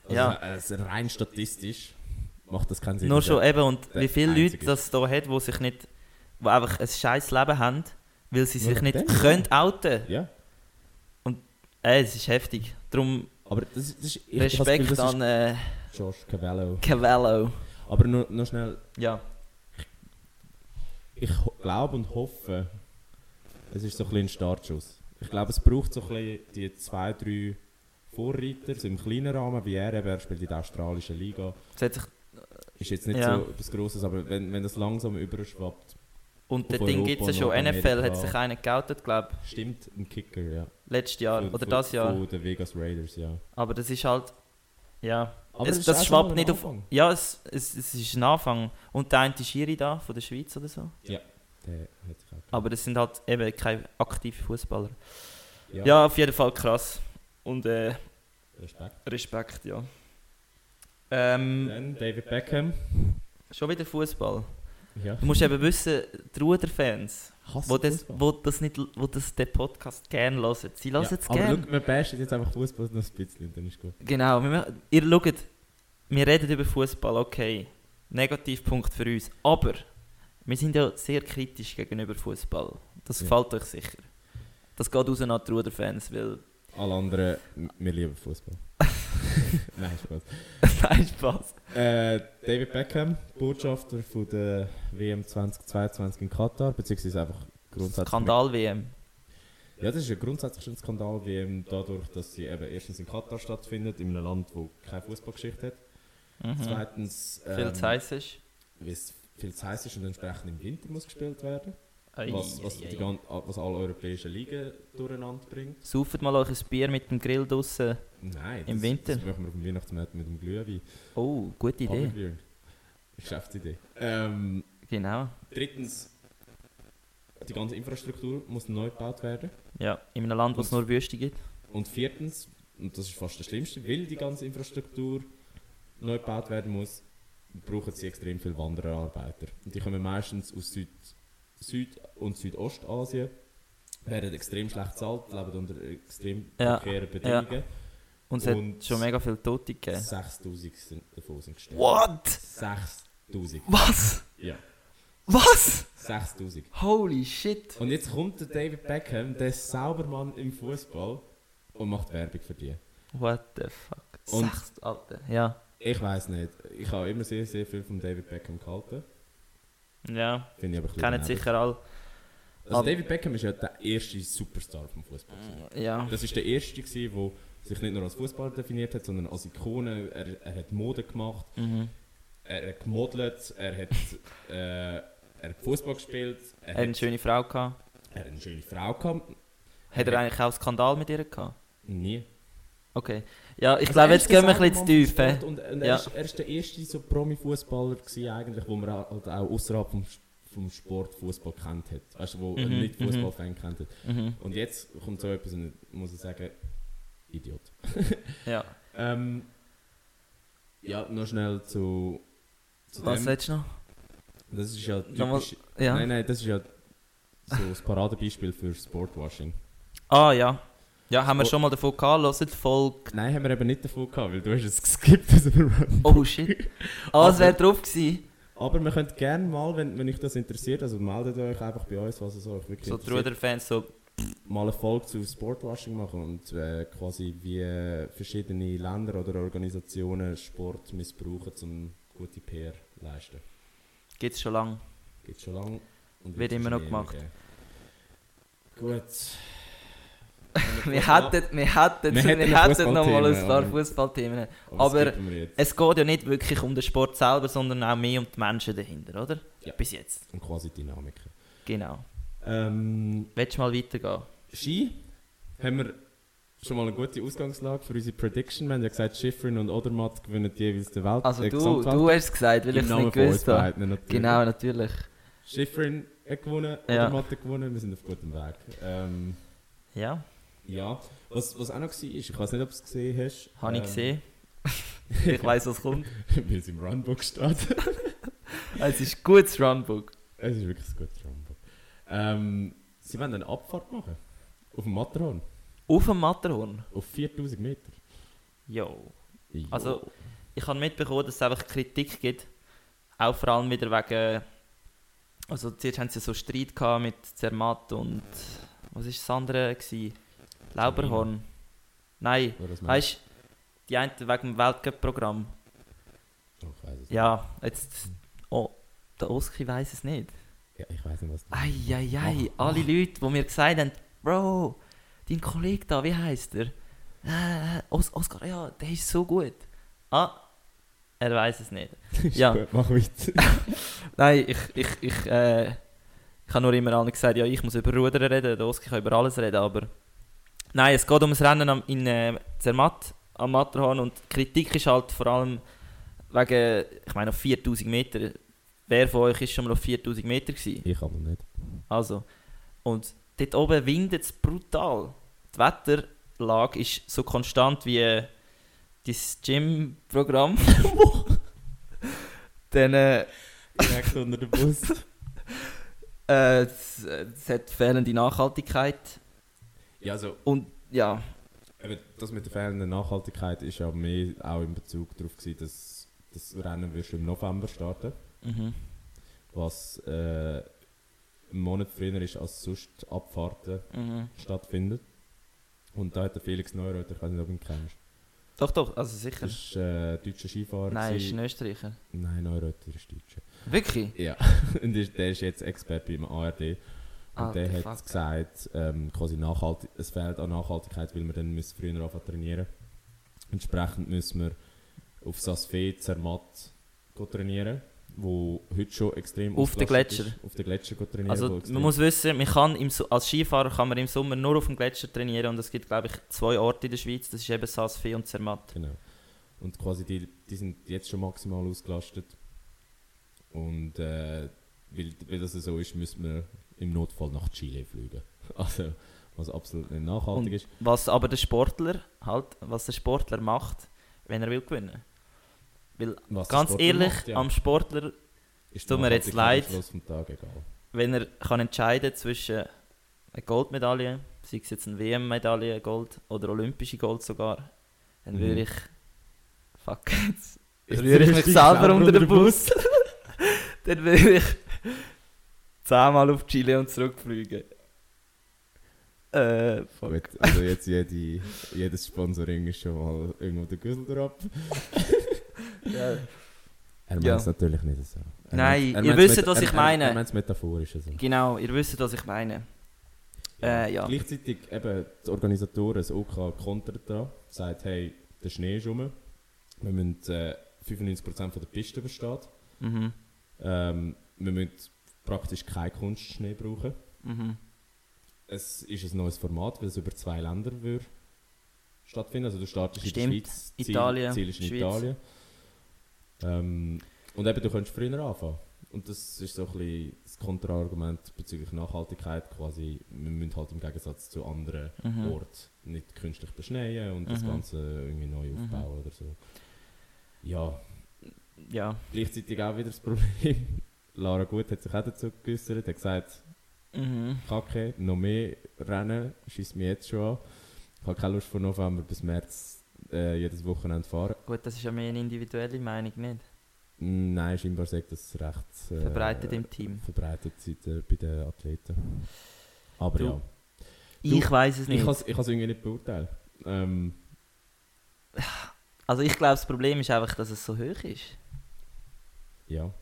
Also, Ja. Also rein statistisch macht das keinen Sinn. Nur schon er- eben, und wie viele Leute das hier hat, die sich nicht, die einfach ein scheiß Leben haben, weil sie sich nicht können outen. Ja, Äh, es ist heftig. Darum aber das, ist- das ist... ich habe das Gefühl, Respekt das an äh, ist Josh Cavallo. Cavallo. Aber nur, noch schnell, Ja. ich ho- glaube und hoffe, es ist so ein bisschen ein Startschuss. Ich glaube, es braucht so ein bisschen die zwei, drei Vorreiter, so im kleinen Rahmen, wie er eben, er spielt in der australischen Liga. Es hat sich, Ist jetzt nicht Ja. so etwas Grosses, aber wenn, wenn das langsam überschwappt, und Auf das Ding Europa gibt es ja schon. NFL hat sich einen geoutet, glaube stimmt ein Kicker, ja. Letztes Jahr Von- oder von- das Jahr. Von den Vegas Raiders, ja. Aber das ist halt, ja. Aber es, ist das schon schwappt nicht auf. Ja, es, es, es ist ein Anfang. Und der eine Schiri da, von der Schweiz oder so. Der hat sich auch Aber das sind halt eben keine aktiven Fußballer. ja. Ja. auf jeden Fall krass. Und äh, Respekt. Respekt, ja. Ähm, Dann David Beckham. schon wieder Fußball. Ja. Du musst eben wissen, die Ruder-Fans, wo das, wo das nicht, wo das den Podcast gerne hören, sie hören es aber gerne. schau, wir bashen jetzt einfach Fußball noch ein bisschen, dann ist gut. Genau, wir, ihr schaut, wir reden über Fußball, okay. Negativpunkt für uns. Aber wir sind ja sehr kritisch gegenüber Fußball. Das Ja. gefällt euch sicher. Das geht raus an die Ruder-Fans, weil Alle anderen, wir lieben Fußball. Nein, Spaß. Nein, Spaß. Äh, David Beckham, Botschafter von der WM 2022 in Katar, beziehungsweise einfach grundsätzlich. Skandal-WM. Ja, das ist ja grundsätzlich ein Skandal, WM dadurch, dass sie eben erstens in Katar stattfindet, in einem Land, wo keine Fußballgeschichte hat. Mhm. Zweitens, Viel ähm, zu heiß ist. wie es viel zu heiß ist und entsprechend im Winter muss gespielt werden. Was, was, die, ei. gan- was alle europäischen Ligen durcheinander bringt. Sauft mal euch ein Bier mit dem Grill draussen. Nein, Im das, Winter? das machen wir auf dem Weihnachtsmarkt mit dem Glühwein. Oh, gute Idee. Paderbier. Geschäftsidee. Ähm, Genau. drittens, die ganze Infrastruktur muss neu gebaut werden. Ja, in einem Land, wo es nur Wüste gibt. Und viertens, und das ist fast das Schlimmste, weil die ganze Infrastruktur neu gebaut werden muss, brauchen sie extrem viele Wanderarbeiter. Und die kommen meistens aus Süd, Süd- und Südostasien, werden extrem schlecht bezahlt, leben unter extrem Ja, prekären Bedingungen. Und es Und- hat schon mega viele Tote gegeben. 6000 sind davon sind gestorben. What? 6000. Was? Ja, Was? 6000. Holy shit. Und jetzt kommt der David Beckham, der Saubermann im Fußball, und macht Werbung für die. What the fuck? Und- Sechs, Alter. Ja. Ich weiß nicht. Ich habe immer sehr, sehr viel von David Beckham gehalten. Ja. Finde ich aber Kennen sicher alle. Also aber- David Beckham ist ja der erste Superstar vom Fußball. Ja. Das ist der erste, der sich nicht nur als Fußballer definiert hat, sondern als Ikone. Er, er hat Mode gemacht, Mhm. er hat gemodelt, er hat, äh, er hat Fußball gespielt, er Er hat eine schöne Frau gehabt. er hat eine schöne Frau gehabt. Hat er eigentlich auch einen Skandal mit ihr gehabt? Nie. Okay. Ja, ich Also glaube, jetzt gehen wir ein bisschen zu tief. Sport Und, und er, Ja. ist, er ist der erste so Promi-Fußballer eigentlich, wo man auch- halt auch außerhalb vom, vom Sport Fußball kennt hat. Weißt du, wo Mhm, nicht Fußballfan kennt hat. Mhm. Und jetzt kommt so etwas und muss ich sagen, Idiot. Ja. Ähm, ja, noch schnell zu, zu Was dem. willst du noch? Das ist ja typisch. Ja. Nein, nein, das ist ja so das Paradebeispiel für Sportwashing. Ah, ja. Ja, haben wir Oh. schon mal davon gehabt. Hört die Folge. Nein, haben wir eben nicht davon gehabt, weil du hast es geskippt aus dem. Oh shit. Ah, es wäre drauf gewesen. Aber wir könnt gerne mal, wenn, wenn euch das interessiert, also meldet euch einfach bei uns, was es euch wirklich So die interessiert, Ruder-Fans so. mal eine Folge zu Sportwashing machen und äh, quasi wie äh, verschiedene Länder oder Organisationen Sport missbrauchen, um gute PR zu leisten. Gibt es schon lange. Geht schon lange. Und Wird immer noch gemacht. Gut. Wir hätten, wir hätten, Wir wir hätten ein paar aber- Fußballthemen. Aber jetzt. es geht ja nicht wirklich um den Sport selber, sondern auch mehr um die Menschen dahinter, oder? Ja. Bis jetzt. Und quasi Dynamiken. Genau. Ähm, Willst du mal weitergehen? Ski haben wir schon mal eine gute Ausgangslage für unsere Prediction. Wir haben ja gesagt, Schifrin und Odermatt gewinnen jeweils den Welt. Also äh, du, du hast es gesagt, weil ich es nicht gewusst habe. natürlich. Genau, natürlich. Schifrin hat gewonnen, Ja. Odermatt hat gewonnen, wir sind auf gutem Weg. Ähm, Ja, ja, was, was auch noch war, ist, ich weiß nicht, ob du es gesehen hast. habe ich ähm, gesehen. ich weiß, was kommt. Weil es im Runbook steht. Es ist ein gutes Runbook. es ist wirklich ein gutes Runbook. Ähm, sie wollen eine Abfahrt machen. Auf dem Matterhorn. Auf dem Matterhorn. Auf 4000 Meter. Jo. Jo. Also, ich habe mitbekommen, dass es einfach Kritik gibt. Auch vor allem wieder wegen. Also, zuerst haben sie so Streit gehabt mit Zermatt und. Was war das andere? Gewesen? Lauberhorn. Nein, weißt du, die einen wegen dem Weltcup-Programm. Oh, ich weiß es Ja, jetzt. Oh, der Oski weiß es nicht. Ja, ich weiß nicht, was du Eieiei, Mach, alle. Leute, die mir gesagt haben, Bro, dein Kollege da, wie heißt er? Äh, Os Oscar, ja, der ist so gut. Ah, er weiß es nicht. Ist Ja. gut, mach weiter. Nein, ich, ich, ich, äh, ich habe nur immer allen gesagt, ja, ich muss über Rudern reden, der Oski kann über alles reden, aber... Nein, es geht um das Rennen am, in äh, Zermatt, am Matterhorn und die Kritik ist halt vor allem wegen, ich meine, auf 4000 Meter. Wer von euch ist schon mal auf 4000 Meter gewesen? Ich aber nicht. Also, und dort oben windet es brutal. Die Wetterlage ist so konstant wie äh, dein Gym-Programm. Dann äh, Direkt unter dem Bus. äh, es, es hat fehlende Nachhaltigkeit. Ja, also, Und ja, das mit der fehlenden Nachhaltigkeit ist ja mehr auch in Bezug darauf gewesen, dass das Rennen wirst du im November starten, mhm. was äh, einen Monat früher ist als sonst Abfahrten Mhm. stattfindet. Und da hat der Felix Neureuter, ich weiß nicht, ob du ihn kennst. Doch, doch, also sicher. Ist äh, deutscher Skifahrer. Nein, ist gewesen. ein Österreicher. Nein, Neureuter ist Deutscher. Wirklich? Ja, und ist- der ist jetzt Experte beim ARD. Und Alter, der hat fuck. gesagt, ähm, quasi nachhaltig, es fehlt an Nachhaltigkeit, weil wir dann müssen früher anfangen trainieren. Entsprechend müssen wir auf Sasfee, Zermatt trainieren, wo heute schon extrem Auf den Gletscher? Ist. Auf den Gletscher trainieren. Also man muss wissen, man kann im, als Skifahrer kann man im Sommer nur auf dem Gletscher trainieren und es gibt glaube ich zwei Orte in der Schweiz, das ist eben Saas-Fee und Zermatt. Genau. Und quasi die, die sind jetzt schon maximal ausgelastet. Und äh, weil, weil das so ist, müssen wir im Notfall nach Chile fliegen. Also, was absolut nicht nachhaltig Und ist. was aber der Sportler halt, was der Sportler macht, wenn er will gewinnen. Weil Was ganz ehrlich, macht, ja. am Sportler, ist tut mir jetzt leid. am Schluss vom Tag egal. wenn er kann entscheiden zwischen einer Goldmedaille, sei es jetzt eine WM-Medaille, Gold oder olympische Gold sogar, dann Mhm. würde ich fuck jetzt Jetzt rühre ich mich selber selber unter den den Bus. dann würde ich zehnmal auf Chile und zurückfliegen. Äh, fuck. Also jetzt jede, jedes Sponsoring ist schon mal irgendwo der Güssel drauf. Ja. Er meint Ja. es natürlich nicht so. Er Nein, er ihr wisst, was er- ich er- meine. Er meint es metaphorisch. Also. Genau, ihr wisst, was ich meine. Äh, ja. Gleichzeitig eben die Organisatoren, das OK kontert da, sagt, hey, der Schnee ist rum. Wir müssen äh, 95% von der Piste überstehen. Mhm. Ähm, wir müssen praktisch keinen Kunstschnee brauchen. Mhm. Es ist ein neues Format, weil es über zwei Länder würde stattfinden. Also du startest Stimmt. in der Schweiz, Ziel, Italien, Ziel ist in Schweiz. Italien. Ähm, und eben, du könntest früher anfangen. Und das ist so ein bisschen das Kontraargument bezüglich Nachhaltigkeit. Quasi, wir müssen halt im Gegensatz zu anderen Mhm. Orten nicht künstlich beschneien und das Mhm. Ganze irgendwie neu Mhm. aufbauen oder so. Ja, Ja. gleichzeitig auch wieder das Problem. Lara Gut hat sich auch dazu geäußert, hat gesagt, Mhm. Kacke, noch mehr Rennen, schießt mich jetzt schon an. Ich habe keine Lust von November bis März äh, jedes Wochenende fahren. Gut, das ist ja mehr eine individuelle Meinung, nicht? Nein, scheinbar sagt das recht äh, Verbreitet im Team. verbreitet äh, bei den Athleten. Aber Du, ja, Ich weiß es ich nicht. kann es ich irgendwie nicht beurteilen. Ähm, Also ich glaube, das Problem ist einfach, dass es so hoch ist. ja.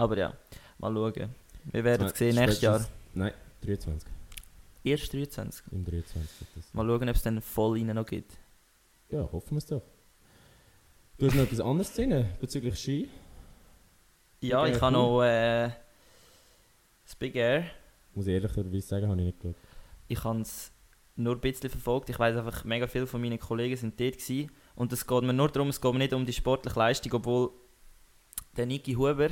Aber ja, mal schauen. Wir werden es sehen nächstes Jahr. Nein, 23. Erst 23. Im 23. wird das. Mal schauen, ob es dann voll rein noch gibt. Ja, hoffen wir es doch. Du hast noch etwas anderes drin bezüglich Ski? Ja, ich habe noch äh, das Big Air. Muss ich ehrlicherweise sagen, habe ich nicht geschaut. Ich habe es nur ein bisschen verfolgt. Ich weiß einfach, mega viele von meinen Kollegen sind dort gewesen. Und es geht mir nur darum, es geht mir nicht um die sportliche Leistung, obwohl der Niki Huber,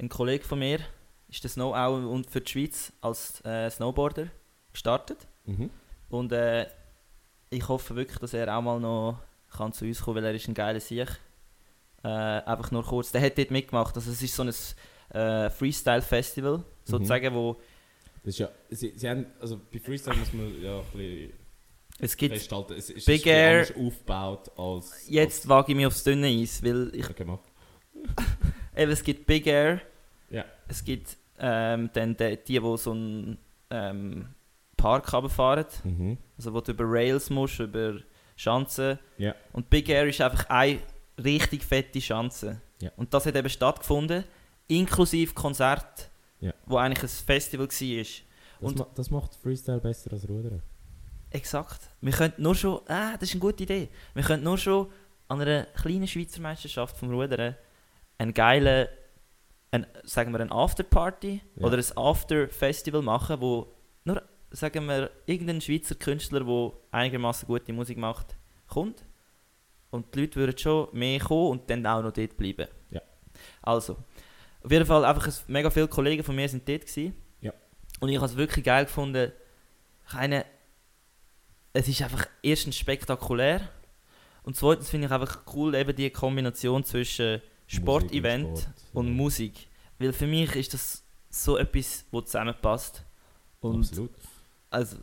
ein Kollege von mir, ist der Snow auch und für die Schweiz als äh, Snowboarder gestartet. Mhm. Und äh, ich hoffe wirklich, dass er auch mal noch kann zu uns kommen weil er ist ein geiler Sieg. Äh, einfach nur kurz, der hat dort mitgemacht. Also es ist so ein äh, Freestyle-Festival, sozusagen, wo Das ist ja, sie, sie haben, also bei Freestyle muss man ja ein bisschen es gibt... festhalten, es ist Big Air- aufgebaut als... Jetzt wage ich mich aufs dünne Eis, weil ich Als, okay. Eben, es gibt Big Air, Ja. es gibt ähm, dann die, die, die so einen ähm, Park runterfahren, Mhm. also wo du über Rails musst, über Schanzen. Ja. Und Big Air ist einfach eine richtig fette Schanze. Ja. Und das hat eben stattgefunden, inklusive Konzert, Ja. wo eigentlich ein Festival war. Das, Und- ma das macht Freestyle besser als Rudern. Exakt. Wir könnten nur schon, ah, das ist eine gute Idee, wir könnten nur schon an einer kleinen Schweizer Meisterschaft vom Rudern einen geilen, ein, sagen wir, ein Afterparty Ja. oder ein After-Festival machen, wo nur, sagen wir, irgendein Schweizer Künstler, der einigermaßen gute Musik macht, kommt. Und die Leute würden schon mehr kommen und dann auch noch dort bleiben. Ja. Also, auf jeden Fall einfach ein, mega viele Kollegen von mir sind dort gewesen. Ja. Und ich habe es wirklich geil gefunden. Keine, es ist einfach erstens spektakulär und zweitens finde ich einfach cool eben die Kombination zwischen Sportevent und, ja. Musik. Weil für mich ist das so etwas, wo zusammenpasst. Und Absolut. also,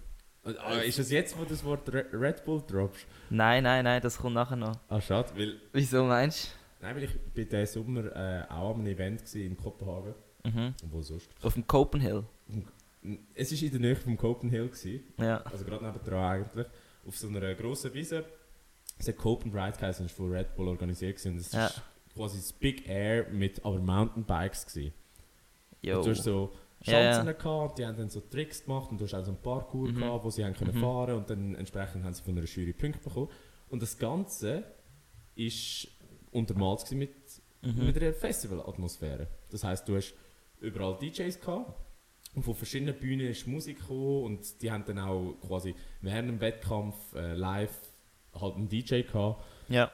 Ah, ist es jetzt, wo du das Wort Re Red Bull droppst? nein, nein, nein, das kommt nachher noch. Ah, schade, weil... Wieso meinst Nein, weil ich bin diesen Sommer äh, auch am Event in Kopenhagen. du? Mhm. Und wo sonst? Auf dem Copenhill. Es war in der Nähe vom Copenhagen. Gewesen. Ja. Also gerade nebendran eigentlich. auf so einer grossen Wiese. Es hat Cope and Ride geheißen, das war von Red Bull organisiert. gewesen. Das Ja. war quasi das Big Air mit aber Mountainbikes. Gewesen. Jo. Und Du hast so Ja, ja. Schanzen gehabt, die haben dann so Tricks gemacht und du hast auch so einen Parkour Mhm. gehabt, wo sie haben können Mhm. fahren und dann entsprechend haben sie von einer Jury Punkte bekommen. Und das Ganze ist untermalt mit, Mhm. mit einer Festivalatmosphäre. Das heisst, du hast überall DJs gehabt und von verschiedenen Bühnen ist Musik gekommen und die haben dann auch quasi während dem Wettkampf äh, live halt einen DJ gehabt. Ja,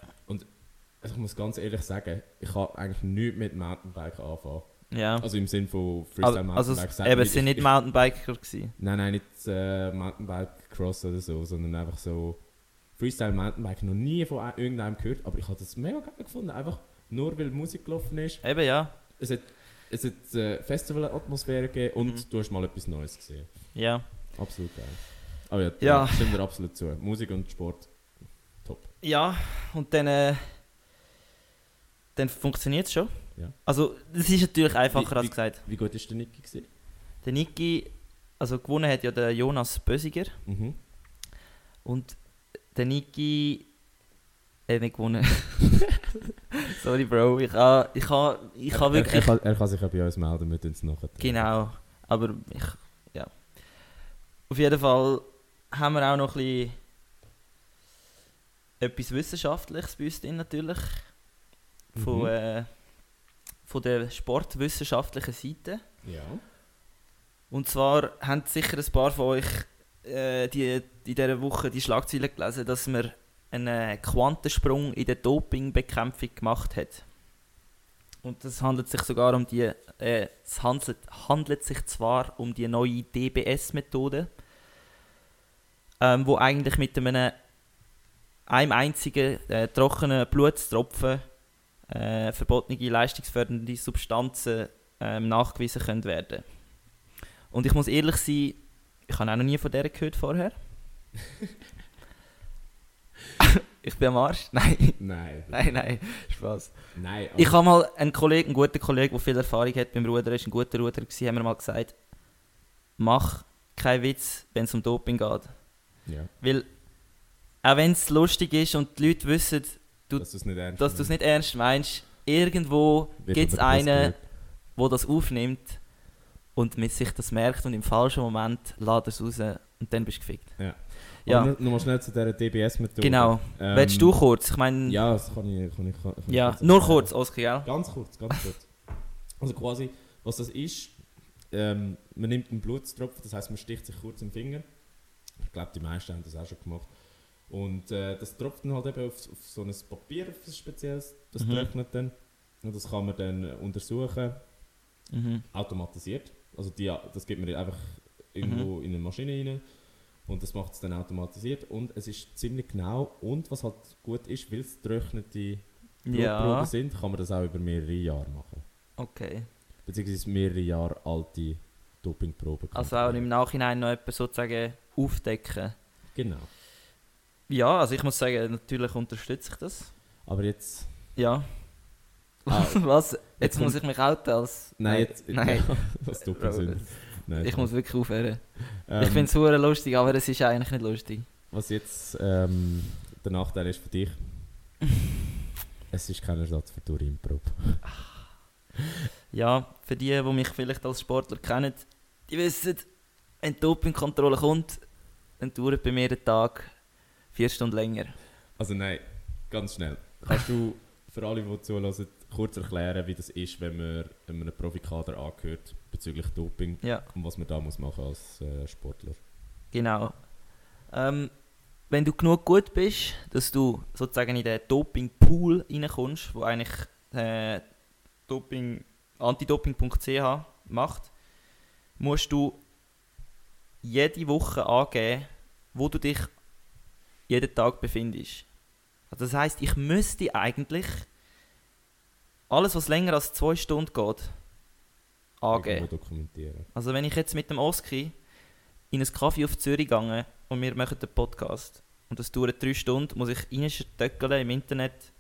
Also ich muss ganz ehrlich sagen, ich kann eigentlich nichts mit Mountainbike anfangen. ja. Also im Sinne von Also, Freestyle also Mountainbike. es, sagt eben, es sind ich- nicht Mountainbiker gewesen. Nein, nein, nicht äh, Mountainbike Cross oder so, sondern einfach so Freestyle Mountainbike. Noch nie von ein- irgendeinem gehört, aber ich habe das mega geil gefunden. Einfach nur weil Musik gelaufen ist. Eben, ja. Es hat, es hat äh, Festival-Atmosphäre gegeben und Mhm. du hast mal etwas Neues gesehen. Ja. Absolut geil. Aber ja, Ja. stimmt mir absolut zu. Musik und Sport, top. Ja, und dann, äh, dann funktioniert es schon. Ja. Also, es ist natürlich einfacher Wie- als wie- gesagt. Wie gut ist der Niki gewesen? Der Niki, also gewonnen hat ja der Jonas Bösiger. Mhm. Und der Niki hat nicht gewonnen. Sorry, Bro. Ich habe ich ha, ich ha er, wirklich. Er, er, kann, er kann sich ja bei uns melden, wir tun es nachher. Genau. Aber ich. Ja. Auf jeden Fall haben wir auch noch ein bisschen etwas Wissenschaftliches bei uns drin, natürlich. Von, Mhm. äh, von der sportwissenschaftlichen Seite. Ja. Und zwar haben sicher ein paar von euch äh, die, in dieser Woche die Schlagzeilen gelesen, dass man einen Quantensprung in der Dopingbekämpfung gemacht hat. Und es handelt sich sogar um die, äh, es handelt, handelt sich zwar um die neue DBS-Methode, ähm, wo eigentlich mit einem, einem einzigen äh, trockenen Blutstropfen äh, verbotene leistungsfördernde Substanzen ähm, nachgewiesen können werden. Und ich muss ehrlich sein, ich habe auch noch nie von der gehört vorher. ich bin am Arsch? Nein, Nein. nein, nein, Spaß. Nein. Ich habe mal einen Kollegen, einen guten Kollegen, der viel Erfahrung hat beim Rudern, ist ein guter Ruder gewesen, haben mir mal gesagt, mach keinen Witz, wenn es um Doping geht. ja, Weil, auch wenn es lustig ist und die Leute wissen, du- dass du es nicht ernst dass du es nicht ernst meinst, irgendwo gibt es einen, der das aufnimmt und mit sich das merkt und im falschen Moment lädt es raus und dann bist du gefickt. Ja. Ja, nur- Nochmal schnell zu dieser DBS-Methode. genau. Ähm, Willst du kurz? Ich meine, ja, Ja, das kann ich, kann ich, kann, ich kurz nur kurz, Oskar, gell? Ganz kurz, ganz kurz. Also quasi, was das ist, ähm, man nimmt einen Blutstropfen, das heißt man sticht sich kurz im Finger. Ich glaube, die meisten haben das auch schon gemacht. Und äh, das tropft dann halt eben auf, auf so ein Papier, auf ein spezielles, das Mhm. trocknet dann. Und das kann man dann äh, untersuchen, Mhm. automatisiert. Also die, das gibt man einfach irgendwo Mhm. in eine Maschine rein und das macht es dann automatisiert und es ist ziemlich genau und was halt gut ist, weil es getrocknete Blutproben Ja, sind, kann man das auch über mehrere Jahre machen. okay. Beziehungsweise mehrere Jahre alte Dopingproben. Also auch im Nachhinein noch etwas sozusagen aufdecken. Genau. Ja, also ich muss sagen, natürlich unterstütze ich das. Aber jetzt... Ja. Ah, Was? Jetzt jetzt muss ich mich outen als... nein, jetzt... Nein. was sind. Nein, Ich muss wirklich aufhören. ähm, Ich finde es super lustig, aber es ist eigentlich nicht lustig. Was jetzt ähm, der Nachteil ist für dich, es ist kein Ersatz für die Urinprobe. Ja, für die, die mich vielleicht als Sportler kennen, die wissen, wenn die Dopingkontrolle kommt, dann dauert bei mir der Tag vier Stunden länger. Also nein, ganz schnell. Kannst du für alle, die zuhören, kurz erklären, wie das ist, wenn man einem Profikader angehört bezüglich Doping Ja, und was man da muss machen als äh, Sportler? genau. Ähm, wenn du genug gut bist, dass du sozusagen in den Doping-Pool reinkommst, wo eigentlich äh, Doping, antidoping.ch macht, musst du jede Woche angeben, wo du dich jeden Tag befindest. Also das heißt, ich müsste eigentlich alles, was länger als zwei Stunden geht, angeben. Dokumentieren. Also wenn ich jetzt mit dem Oski in ein Kaffee auf Zürich gehe und wir machen den Podcast und das dauert drei Stunden, muss ich reinstöckeln im Internet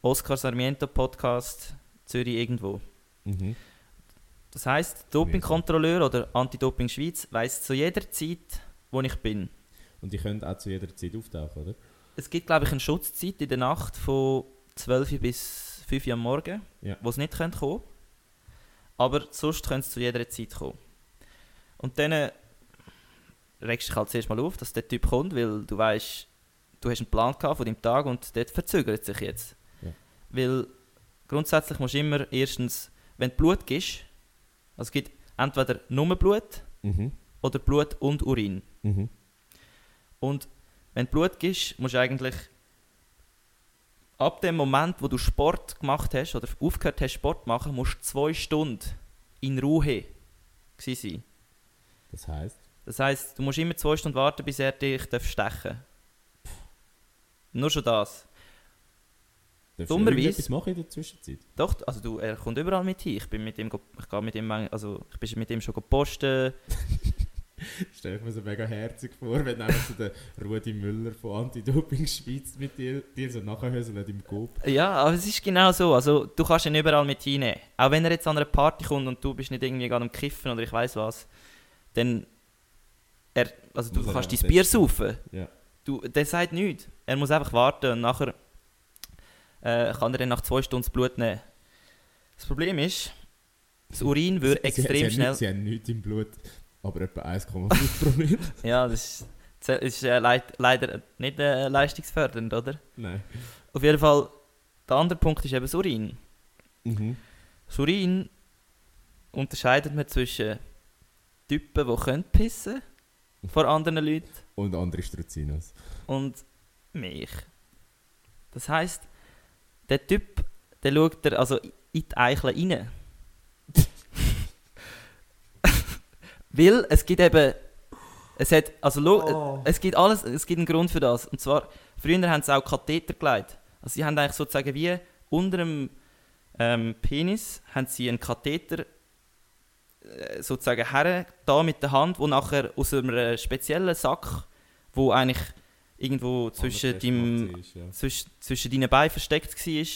Oscar Sarmiento Podcast Zürich irgendwo. Mhm. Das heisst, Dopingkontrolleur oder Anti-Doping Schweiz weiss zu jeder Zeit, wo ich bin. Und die können auch zu jeder Zeit auftauchen, oder? Es gibt, glaube ich, eine Schutzzeit in der Nacht von 12 Uhr bis 5 Uhr am Morgen, Ja. wo es nicht können kommen Aber sonst können sie zu jeder Zeit kommen. Und dann äh, regst du dich halt zuerst mal auf, dass der Typ kommt, weil du weißt, du hast einen Plan gehabt von deinem Tag und der verzögert sich jetzt. Ja. Weil grundsätzlich musst du immer erstens, wenn du Blut gibst, also es gibt entweder nur Blut Mhm. oder Blut und Urin. Mhm. Und wenn du Blut gibst, musst du eigentlich ab dem Moment, wo du Sport gemacht hast oder aufgehört hast, Sport zu machen, musst du zwei Stunden in Ruhe sein. Das heisst? Das heisst, du musst immer zwei Stunden warten, bis er dich darf stechen Nur schon das. Darfst Dummerweise- irgendetwas machen in der Zwischenzeit? Doch, also du, er kommt überall mit hin. Ich bin mit ihm, ich gehe mit ihm, also ich bin mit ihm schon gepostet. Stell ich mir so mega herzig vor, wenn einfach so der Rudi Müller von Anti-Doping Schweiz mit dir, dir so nachhöselt im Coop. Ja, aber es ist genau so. Also, du kannst ihn überall mit hinnehmen. Auch wenn er jetzt an einer Party kommt und du bist nicht irgendwie gerade am Kiffen oder ich weiß was, dann. Er, also, du kannst dein Bier saufen. Ja. Du, der sagt nichts. Er muss einfach warten und nachher äh, kann er dann nach zwei Stunden das Blut nehmen. Das Problem ist, das Urin würde Sie- sie- extrem sie haben schnell. Nicht, sie haben nichts im Blut, aber etwa 1,5 Promille. Ja, das ist, das ist äh, leid, leider nicht äh, leistungsfördernd, oder? Nein. Auf jeden Fall, der andere Punkt ist eben das Urin. Mhm. Das Urin unterscheidet man zwischen Typen, die können pissen vor anderen Leuten Und andere Struzinos. und mich. Das heisst, der Typ, der schaut er also in die Eichel rein. Weil es gibt eben, es hat, also schau, es gibt alles, es gibt einen Grund für das. Und zwar, früher haben sie auch Katheter gelegt. Also sie haben eigentlich sozusagen wie unter dem ähm, Penis haben sie einen Katheter äh, sozusagen her, da mit der Hand, wo nachher aus einem speziellen Sack, wo eigentlich irgendwo zwischen, deinem, ist, ja. zwischen, zwischen deinen Beinen versteckt war,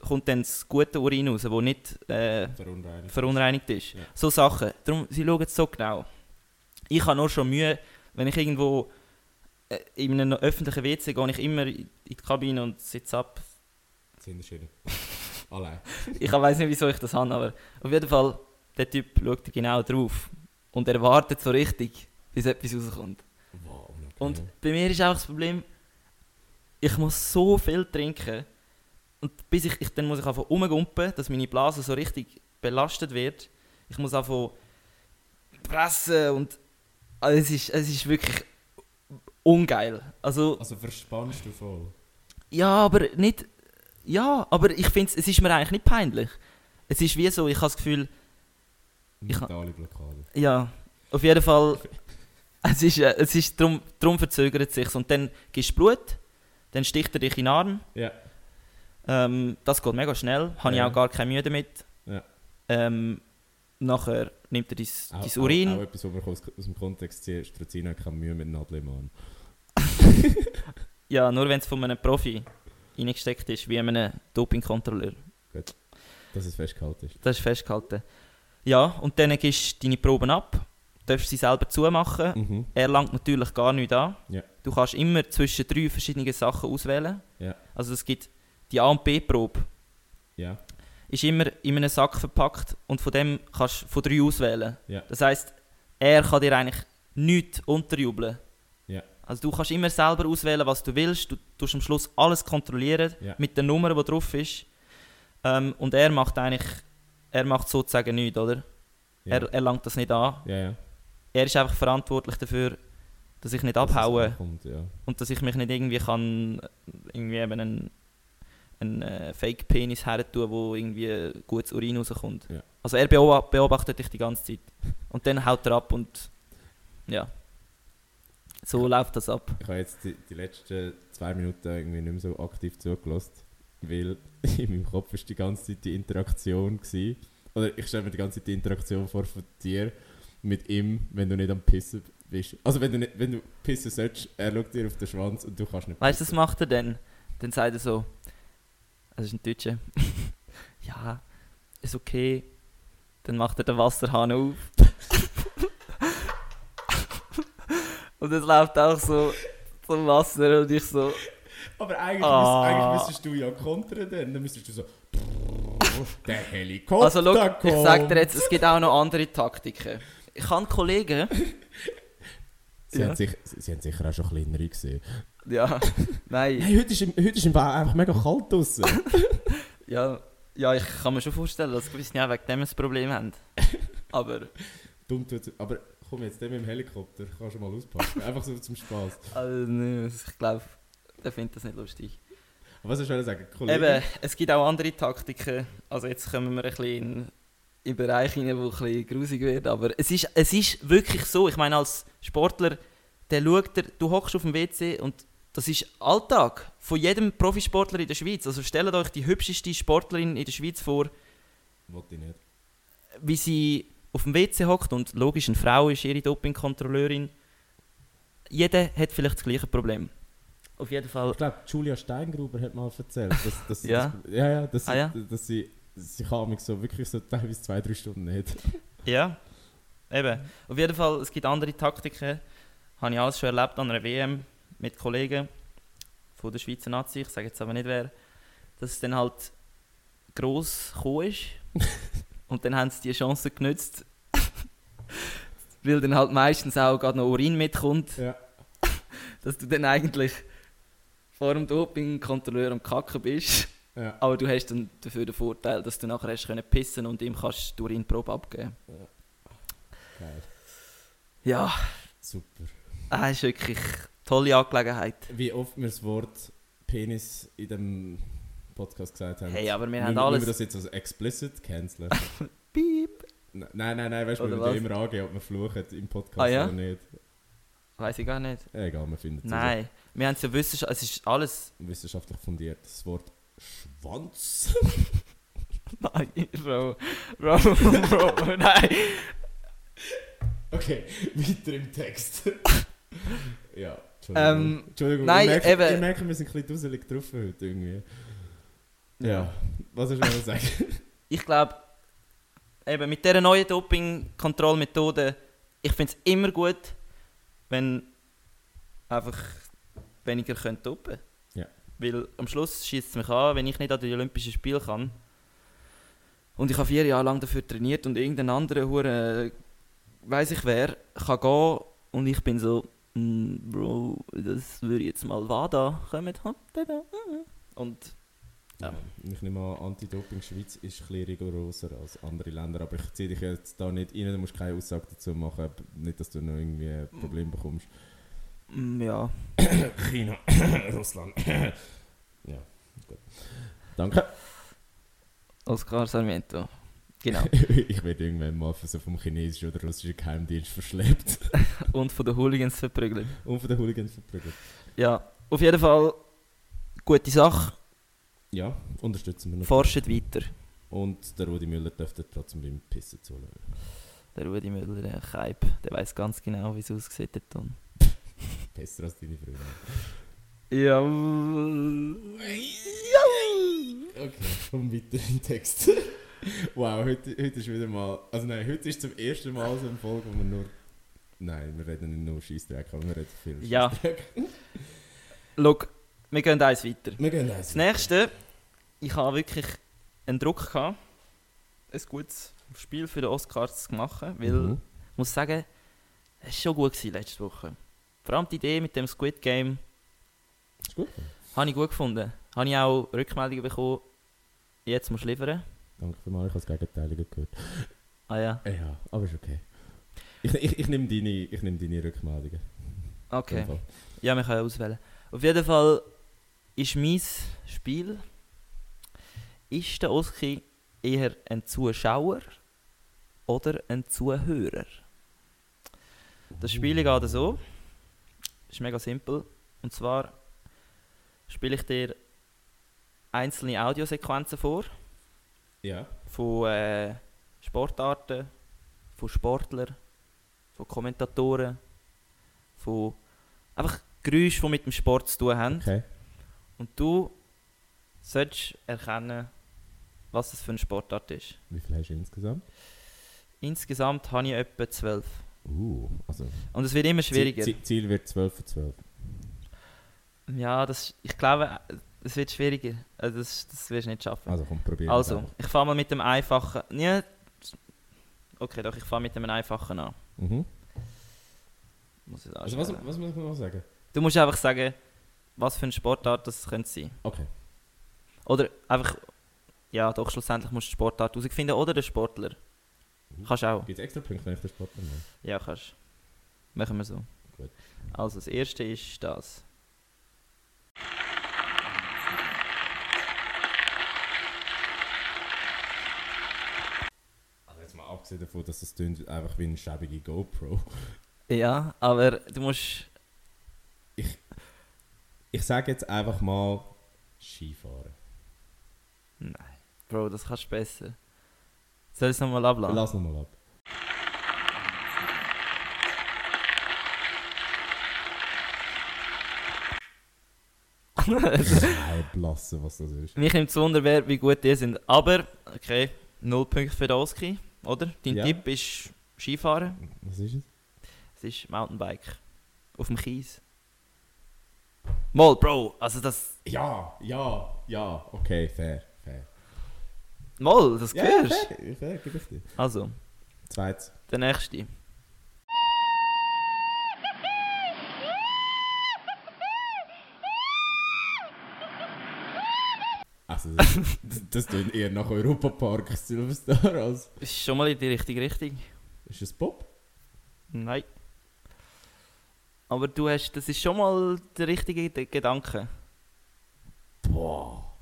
kommt dann das gute Urin raus, wo nicht äh, Verunreinigt. verunreinigt ist. Ja. So Sachen. Darum, sie schauen es so genau. Ich habe nur schon Mühe, wenn ich irgendwo äh, in einem öffentlichen WC gehe, ich immer in die Kabine und sitze ab. Sinneschiene. Allein. Ich weiß nicht, wieso ich das habe, aber auf jeden Fall, der Typ schaut genau drauf. Und er wartet so richtig, bis etwas rauskommt. Wow. Und bei mir ist auch das Problem, ich muss so viel trinken. Und bis ich, ich dann muss ich einfach rumgumpen, dass meine Blase so richtig belastet wird. Ich muss einfach pressen und also es, ist, es ist wirklich ungeil. Also, Also verspannst du voll. ja, aber nicht. Ja, aber ich finde, es ist mir eigentlich nicht peinlich. Es ist wie so, ich habe das Gefühl, Mentale Blockade. ja, auf jeden Fall. Es ist, äh, es ist drum, drum verzögert es sich. Und dann gibst du Blut, dann sticht er dich in den Arm. Ja. Ähm, das geht mega schnell, habe Ja. ich auch gar keine Mühe damit. Ja. Ähm, nachher nimmt er dein, Auch, dein Urin. Auch, auch etwas, was man aus, aus dem Kontext zieht. Struzino hat keine Mühe mit Arm. Ja, nur wenn es von einem Profi reingesteckt ist, wie einem Dopingkontrolleur. Dass es festgehalten ist. Das ist festgehalten. Ja, und dann gibst du deine Proben ab, darfst sie selber zumachen. Mhm. Er langt natürlich gar nicht an. Ja. Du kannst immer zwischen drei verschiedenen Sachen auswählen. Ja. Also es gibt die A- und B-Probe. Ja. ist immer in einem Sack verpackt und von dem kannst du von drei auswählen. Ja. Das heisst, er kann dir eigentlich nichts unterjubeln. Ja. Also du kannst immer selber auswählen, was du willst. Du tust am Schluss alles kontrollieren mit der Nummer, die drauf ist. Ähm, und er macht eigentlich, er macht sozusagen nichts, oder? Er, er langt das nicht an. Er ist einfach verantwortlich dafür, dass ich nicht abhaue ankommt, ja. und dass ich mich nicht irgendwie kann irgendwie eben einen, einen äh, Fake-Penis her tun, wo irgendwie gutes Urin rauskommt. Ja. Also er beoba- beobachtet dich die ganze Zeit. Und dann haut er ab und ja. So läuft das ab. Ich habe jetzt die, die letzten zwei Minuten irgendwie nicht mehr so aktiv zugelassen, weil in meinem Kopf ist die ganze Zeit die Interaktion gewesen. Oder ich stelle mir die ganze Zeit die Interaktion vor von dir mit ihm, wenn du nicht am Pissen bist. Also wenn du, nicht, wenn du pissen sollst, er schaut dir auf den Schwanz und du kannst nicht Weißt du, was pissen. macht er denn? Dann sagt er so, das ist ein Deutscher, ja, ist okay. Dann macht er den Wasserhahn auf. Und es läuft auch so zum Wasser und ich so. Aber eigentlich, Ah. müsst, eigentlich müsstest du ja kontern dann. Dann müsstest du so... Der Helikopter Also, schau, ich kommt. sag dir jetzt, es gibt auch noch andere Taktiken. Ich habe Kollegen. Sie, Ja. haben sich, sie haben sicher auch schon kleinere gesehen. Ja, nein. Hey, heute ist, im- heute ist im Bau einfach mega kalt draussen. Ja, ja, ich kann mir schon vorstellen, dass gewisse ja wegen dem ein Problem haben. Aber Dumm tut's. Aber komm jetzt, der mit dem Helikopter, kannst du mal auspacken. Einfach so zum Spaß. also, nee, ich glaube, der findet das nicht lustig. Was soll ich sagen? Kollege? Eben, es gibt auch andere Taktiken. Also jetzt kommen wir ein bisschen in, in den Bereich hinein, wo ein bisschen grusig wird. Aber es ist, es ist wirklich so. Ich meine, als Sportler, der schaut dir, du hockst auf dem WC und das ist Alltag von jedem Profisportler in der Schweiz. Also stellt euch die hübscheste Sportlerin in der Schweiz vor, Wollte ich nicht. wie sie auf dem WC hockt und logisch eine Frau ist ihre Dopingkontrolleurin. Jeder hat vielleicht das gleiche Problem. Auf jeden Fall. Ich glaube, Julia Steingruber hat mal erzählt, dass, dass, Ja? dass, ja, ja, dass, Ah, ja? dass sie, sie kann mich so wirklich so teilweise zwei, drei Stunden nicht. Ja, eben. Auf jeden Fall, es gibt andere Taktiken. Habe ich alles schon erlebt an einer WM mit Kollegen von der Schweizer Nazi. Ich sage jetzt aber nicht wer. Dass es dann halt gross gekommen ist. Und dann haben sie die Chance genützt. Weil dann halt meistens auch gerade noch Urin mitkommt. Ja. Dass du dann eigentlich vor dem Dopingkontrolleur am Kacken bist. Ja. Aber du hast dann dafür den Vorteil, dass du nachher hast können pissen und ihm kannst du Urinprobe abgeben. Geil. Ja, Super. das ist wirklich tolle Angelegenheit. Wie oft wir das Wort Penis in dem Podcast gesagt haben. Hey, aber wir haben alles- wir das jetzt als explicit canceln? Piep. Nein, nein, nein, weißt du, wir würden immer angeben, ob wir fluchen im Podcast Ah, ja? oder nicht. Weiß ich gar nicht. Egal, wir finden es Nein, wir haben es ja wissenschaftlich. Es ist alles. wissenschaftlich fundiert. Das Wort Schwanz. Nein, Bro. Bro, Bro, nein. Okay, weiter im Text. ja, Entschuldigung. Ähm, Entschuldigung, nein, ich, merke, eben- ich merke, wir sind ein bisschen dusselig drauf heute irgendwie. Ja, was soll ich noch sagen? Ich glaube, eben mit dieser neuen Doping-Kontrollmethode, ich finde es immer gut, wenn einfach weniger können dopen Ja. Weil am Schluss schießt es mich an, wenn ich nicht an die Olympischen Spiele kann. Und ich habe vier Jahre lang dafür trainiert und irgendein anderer Hure, weiß ich wer, kann gehen und ich bin so, «Mm, Bro, das würde jetzt mal WADA kommen. Und Ja. Ich nehme an, Anti-Doping Schweiz ist ein rigoroser als andere Länder, aber ich ziehe dich jetzt da nicht rein, du musst keine Aussage dazu machen, nicht, dass du noch irgendwie ein Problem bekommst. mm, ja, China, Russland. ja, gut. Danke. Oscar Sarmiento. Genau. ich werde irgendwann mal so vom chinesischen oder russischen Geheimdienst verschleppt und von den Hooligans verprügelt. und von den Hooligans verprügelt. Ja, auf jeden Fall gute Sache. Ja, unterstützen wir noch. Forscht weiter. Und der Rudi Müller dürfte trotzdem beim Pissen zuhören. Der Rudi Müller, der Kaib, der weiß ganz genau, wie es aussieht. Der Ton. Besser als deine Freunde. Ja. Okay, komm weiter im Text. Wow, heute, heute ist wieder mal. Also nein, heute ist zum ersten Mal so eine Folge, wo wir nur. Nein, wir reden nicht nur Scheissdreck, aber wir reden viel Ja. Schau, wir gehen eins weiter. Wir gehen eins. Das nächste, ich habe wirklich einen Druck gehabt, ein gutes Spiel für den Oscars zu machen, weil Mhm. ich muss sagen, es war schon gut gewesen letzte Woche. Vor allem die Idee mit dem Squid Game Ist gut. habe ich gut gefunden. Habe ich auch Rückmeldungen bekommen, jetzt musst du liefern. Danke vielmals, ich habe das Gegenteilige gehört. Ah ja, Ja, aber ist okay. Ich, ich, ich nehme deine, ich nehm deine Rückmeldungen. okay. Ja, wir können auswählen. Auf jeden Fall ist mein Spiel, ist der Oski eher ein Zuschauer oder ein Zuhörer? Das Spiel geht so, ist mega simpel. Und zwar spiele ich dir einzelne Audiosequenzen vor Ja. von äh, Sportarten, von Sportlern, von Kommentatoren, von einfach Geräuschen, die mit dem Sport zu tun haben. Okay. Und du solltest erkennen, was das für eine Sportart ist. Wie viel hast du insgesamt? Insgesamt habe ich etwa zwölf. Uh, also Und es wird immer schwieriger. Ziel, Ziel wird 12 von 12. Ja, das, ich glaube, es wird schwieriger. Also das, das wirst du nicht schaffen. Also komm, probier Also, ich fange mal mit dem einfachen. Ja, okay, doch, ich fange mit dem einfachen an. Mhm. Muss ich Also was, was muss man noch sagen? Du musst einfach sagen, was für eine Sportart das könnte sein. Okay. Oder einfach, ja, doch, schlussendlich musst du die Sportart herausfinden oder den Sportler. Kannst auch. Gibt es extra Punkte, wenn ich den Sport nehme? Ja, kannst. Machen wir so. Gut. Also, das erste ist das. Also jetzt mal abgesehen davon, dass das tönt einfach wie eine schäbige GoPro. Ja, aber du musst. Ich sage jetzt einfach mal Skifahren. Nein. Bro, das kannst du besser. Soll ich es nochmal abladen? Lass nochmal ab. Nein, blasse, was das ist. Mich nimmt es Wunder, wie gut die sind. Aber, okay, 0 Punkte für Oski, oder? Dein Ja. Tipp ist Skifahren. Was ist es? Es ist Mountainbike. Auf dem Kies. Mal, Bro, also das. Ja, ja, ja. Okay, fair, fair. Mal, das Ja, hörst ja, fair, fair, gebe ich dir. Also, Zweites. der nächste. Also, das, tönt eher nach Europapark Silverstar als... Ist schon mal in die richtige Richtung? Ist es Pop? Nein. Aber du hast, das ist schon mal der richtige Gedanke. Boah.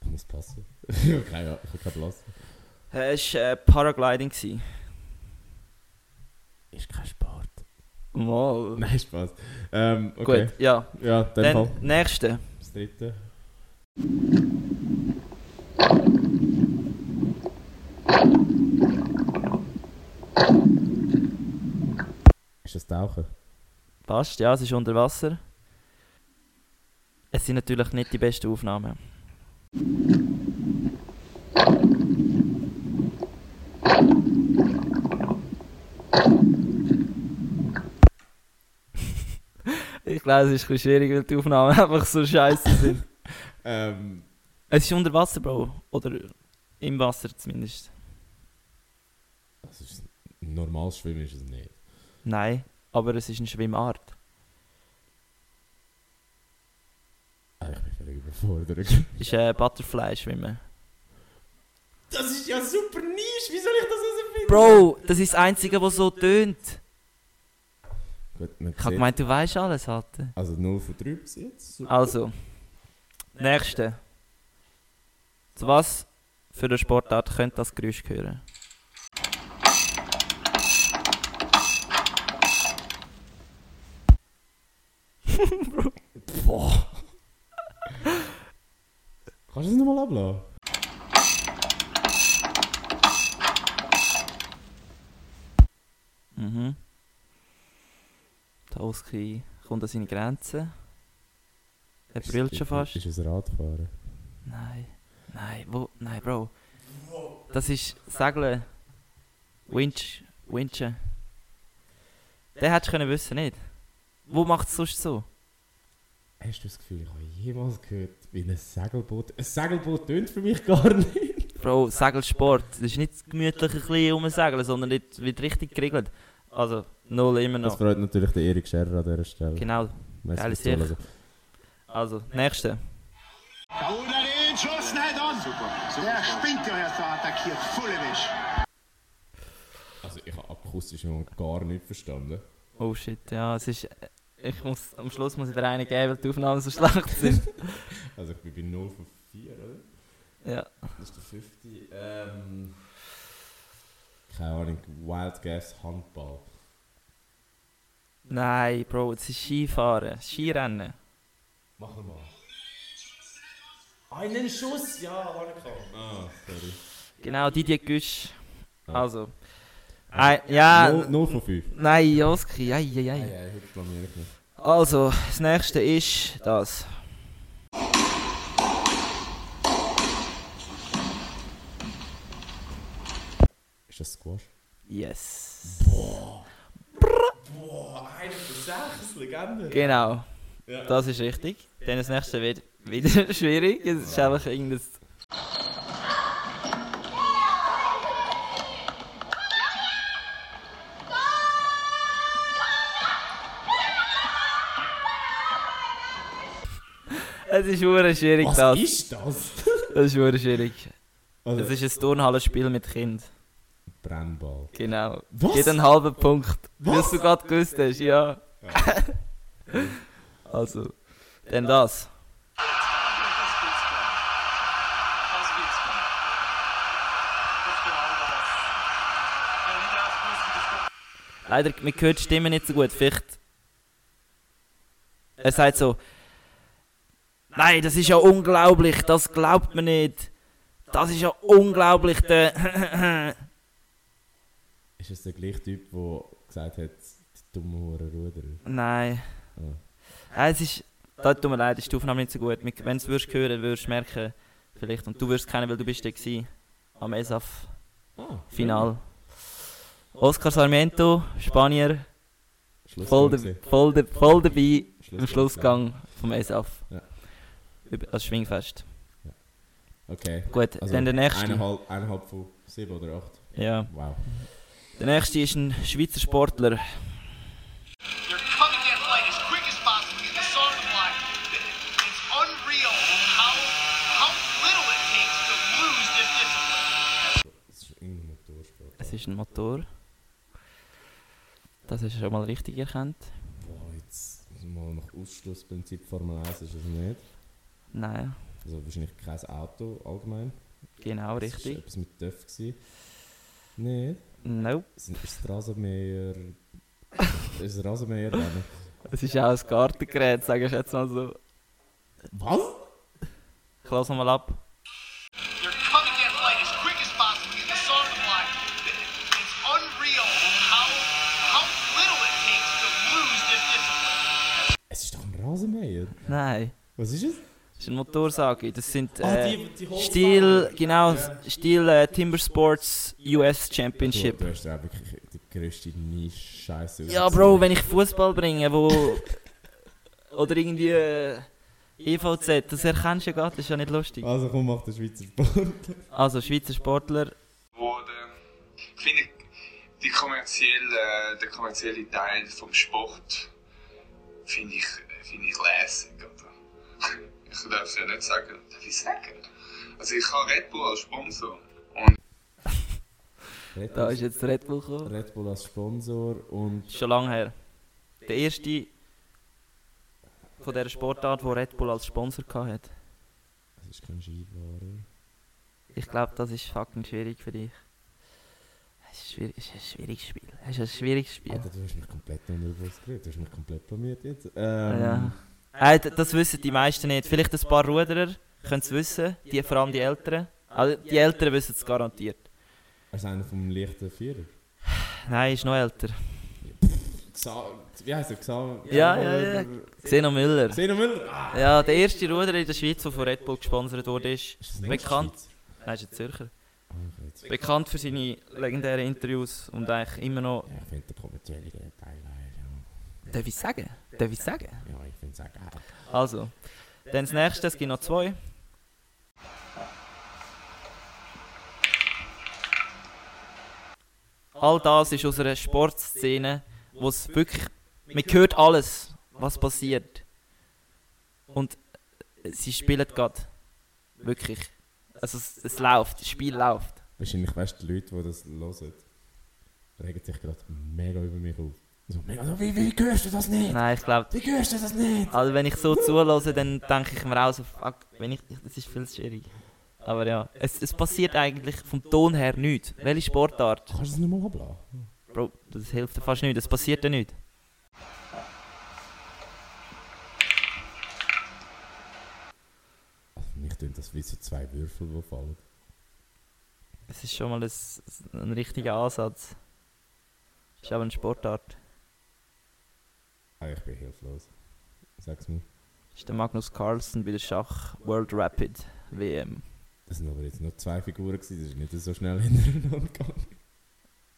Das muss passen. ich habe keine, ich habe keinen Blass. Es war äh, Paragliding. gewesen. Ist kein Sport. Mal. Nein, Spaß. Ähm, okay. Gut, ja. Ja, Dann Fall. nächste. Das dritte. Ist das Tauchen? Passt, ja, es ist unter Wasser. Es sind natürlich nicht die besten Aufnahmen. ich glaube, es ist ein bisschen schwierig, weil die Aufnahmen einfach so scheiße sind. Ähm, Es ist unter Wasser, Bro. Oder im Wasser zumindest. das ist normales Schwimmen ist es nicht. Nein, aber es ist eine Schwimmart. Ah, ich bin völlig überfordert. Es ist äh, Butterfly-Schwimmen. Das ist ja super nisch. Wie soll ich das herausfinden? Bro, das ist das Einzige, was so tönt. Gut, Ich habe gemeint, du weißt alles, Alter. Also 0 von 3 bis jetzt. Super. Also, nächste. Zu was für eine Sportart könnte das Geräusch hören? Boah. Kannst du das nochmal ablassen? Mhm. Der Oski kommt an seine Grenzen. Er Ist- brüllt schon fast. Ist es Radfahren? Nein. Nein, wo? Nein, Bro. Das ist Segeln. Winch. Winchen. Den hättest du können wissen, nicht? Wo macht es sonst so? Hast du das Gefühl, ich habe jemals gehört, wie ein Segelboot... Ein Segelboot tönt für mich gar nicht. Bro, Segelsport. Das ist nicht gemütlich ein bisschen rumsegeln, sondern nicht, wird richtig geregelt. Also, null immer Das noch. freut natürlich den Erik Scherrer an dieser Stelle. Genau. Geiles Zuhören. Also, nächste. Oder den Schuss nicht an. Super. Der spinnt ja erst so attackiert. Fullewisch. Also ich habe akustisch noch gar nicht verstanden. Oh shit, ja, es ist. Ich muss, am Schluss muss ich dir einen geben, weil die Aufnahmen so schlecht sind. Also ich bin bei 0 von 4, oder? ja. Das ist der 50. Ähm... Keine Ahnung, Wild Guess Handball. Nein, Bro, es ist Skifahren, Skirennen. Mach mal. Einen Schuss? Ja, angekommen. Ah, sorry. Genau, Didier Güsch. Ja. Also. Ein, ja. 0 von 5. Nein, Joski, ei, ei, Ja, ei. Also, das nächste ist das. Ist das Squash? Yes. Boah, einer von sechs Legenden. Genau, Ja. das ist richtig. Dann das nächste wird wieder schwierig. Es ist einfach irgendein. Es ist hure schwierig, Was das. ist das? Das ist hure schwierig. Also, Das ist ein Turnhallenspiel mit Kind. Brennball. Genau. Was? Einen halben Punkt. Was? du gerade gewusst hast, ja. also, dann das. Leider, man hört die Stimme nicht so gut. Vielleicht. Er sagt so. Nein, das ist ja unglaublich, das glaubt man nicht. Das ist ja unglaublich, der. Ist es der gleiche Typ, der gesagt hat, die dumme Hure Ruder? Nein. Ah. Ja, es ist. Da tut mir leid, ist die Aufnahme nicht so gut. Wenn du es hören, würdest du merken, vielleicht. Und du wirst kennen, weil du bist da gewesen, am ESAF Ah. Oscar Sarmiento, Spanier, voll, de, voll, de, voll dabei im Schlussgang vom ESAF. Ja. Das Schwingfest. Okay. Gut, Also dann der nächste. Eineinhalb, eineinhalb von sieben oder acht. Ja. Wow. Der nächste ist ein Schweizer Sportler. Ist ein Motor. Das hast du schon mal richtig erkannt. Boah, jetzt mal nach Ausschlussprinzip Formel 1 ist es nicht. Nein, Also wahrscheinlich kein Auto allgemein. genau Das war richtig. etwas mit TÜV. gewesen. Nicht? Nope. Ist ist es Rasenmäher... ist es Rasenmäher? Rennen? Es ist auch ein Gartengerät, sage ich jetzt mal so. Was? Ich lasse mal ab. Rasenmäher. Nein, Was ist es? das ist eine Motorsage. Das sind Ah, äh, Holzfahrer. Stil, genau, Stil äh, Timber Sports US Championship. Du, du hast ja wirklich die grösste Nische-Scheiße Ja, Bro, wenn ich Fußball bringe, wo. oder irgendwie. Äh, EVZ, das erkennst du ja gerade, das ist ja nicht lustig. Also komm, mach den Schweizer Sport. Also, Schweizer Sportler, wurde. Ich finde, die kommerzielle, der kommerzielle Teil vom Sport finde ich, finde ich lässig. Oder? Ich darf es ja nicht sagen. Darf ich sagen? Also ich habe Red Bull als Sponsor. Und Red da ist jetzt Red Bull gekommen. Red Bull als Sponsor und Schon lange her. Der erste von dieser Sportart, wo Red Bull als Sponsor hatte. es ist kein Skifahrer. Ich glaube, das ist fucking schwierig für dich. Es ist, schwierig, es ist ein schwieriges Spiel. Es ist ein schwieriges Spiel. Alter, du hast mich komplett unbewusst geredet. Du hast mich komplett blamiert jetzt. Ähm, Ja. Äh, das wissen die meisten nicht. Vielleicht ein paar Ruderer können es wissen, die, vor allem die Älteren. Also die Älteren wissen es garantiert. Er ist einer vom leichten Vierer. Nein, ist noch älter. Xa wie heißt er? Xa Ja, ja, ja. Xeno Müller. Zeno Müller! Ah, Ja, der erste Ruderer in der Schweiz, der von Red Bull gesponsert wurde, ist ist das nicht bekannt. Nein, ist ein Zürcher. Ah, okay, Bekannt für seine legendären Interviews und eigentlich immer noch. Ja, ich finde den kommerziellen Teil. Ja, Darf ich sagen? Darf ich sagen? ja ich finde es auch geil. Also, dann das nächste, es gibt noch zwei. All das ist aus einer Sportszene, wo es wirklich. Man hört alles, was passiert. Und sie spielen gerade. Wirklich. Also es, es läuft, das Spiel läuft. Wahrscheinlich weißt du, die Leute, die das hören, regen sich gerade mega über mich auf. So, mega, so, wie, wie hörst du das nicht? Nein, ich glaube. Wie hörst du das nicht? Also wenn ich so zulasse, dann denke ich mir auch so, fuck, wenn ich, das ist viel schwierig. Aber ja, es, es passiert eigentlich vom Ton her nichts. Welche Sportart? Kannst du das nochmal ablassen? Bro, das hilft dir fast nicht, es passiert ja nichts. Also, mich tun das wie so zwei Würfel, die fallen. Es ist schon mal ein, ein richtiger Ansatz. Ist aber eine Sportart. Ah, ich bin hilflos. Sag's mir. Ist der Magnus Carlsen bei der Schach World Rapid WM. Das sind aber jetzt nur zwei Figuren, gewesen, das ist nicht so schnell hintereinander gegangen.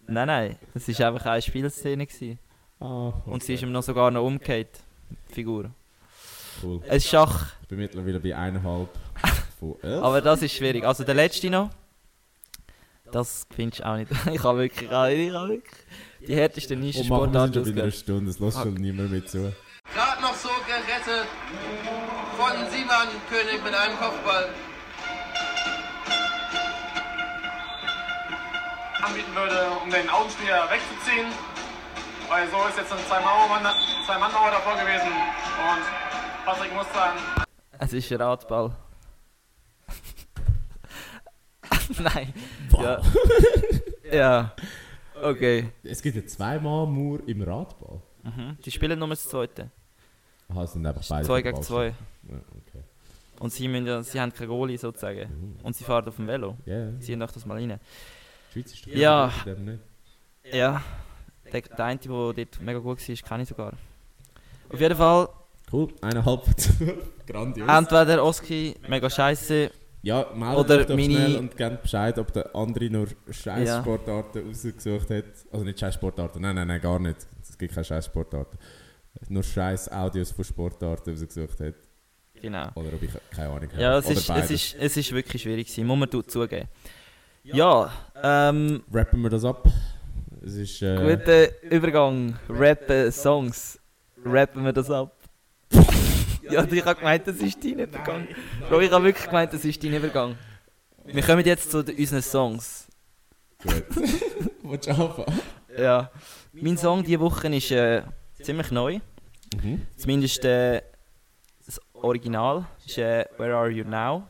Nein, nein, das war einfach eine Spielszene. Gewesen. Ah, Und sie ist ihm noch sogar noch umgekehrt, die Figur. cool. Es ist Schach, Ich bin mittlerweile bei eineinhalb von elf. aber das ist schwierig. Also der letzte noch, das findest du auch nicht. ich habe wirklich, ich habe wirklich die härtesten Und Oh, machen wir Nischensportarten schon wieder eine. Stunde, es lässt schon niemand mehr zu. Gerade noch so gerettet von Simon König mit einem Kopfball. anbieten würde, um den Augenspieler wegzuziehen. Weil so ist jetzt ein Zwei-Mann-Mauer Zwei davor gewesen. Und Patrick muss dann Es ist ein Radball. Nein. Ja. ja. Okay. Es gibt ja zweimal Mauer im Radball. Mhm. Die spielen nur das zweite. Aha, es sind einfach beide. 2 vom gegen 2. Ja, okay. Und sie, müssen ja, sie haben keine Goalie sozusagen. Und sie fahren auf dem Velo. Ja, yeah. Ziehen doch das mal rein. die Schweiz ist doch Ja. gut in dem nicht. Ja. Der, der eine, der dort mega gut war, kenne ich sogar. Auf jeden Fall, Cool, eineinhalb. Grandios. entweder Oski mega scheiße. Ja, meldet Oder euch doch meine- schnell und gebt Bescheid, ob der andere nur Ja. Scheiß-Sportarten ausgesucht hat. Also nicht Scheiß-Sportarten, nein, nein, nein, gar nicht. Es gibt keine Scheiß-Sportarten. Nur Scheiß-Audios von Sportarten ausgesucht hat. Genau. Oder ob ich keine Ahnung habe. Ja, es ist, es, ist, es ist wirklich schwierig gewesen, muss man zugeben. Ja, ähm, Rappen wir das ab. Es ist. Äh, guter Übergang. Rappen, Songs. Rappen wir das ab. ja, ich habe gemeint, das ist dein Übergang. Bro, ich habe wirklich gemeint, das ist dein Übergang. Wir kommen jetzt zu unseren Songs. Gut. Willst du anfangen? Ja. Mein Song diese Woche ist äh, ziemlich neu. Mhm. Zumindest äh, das Original ist äh, Where Are You Now?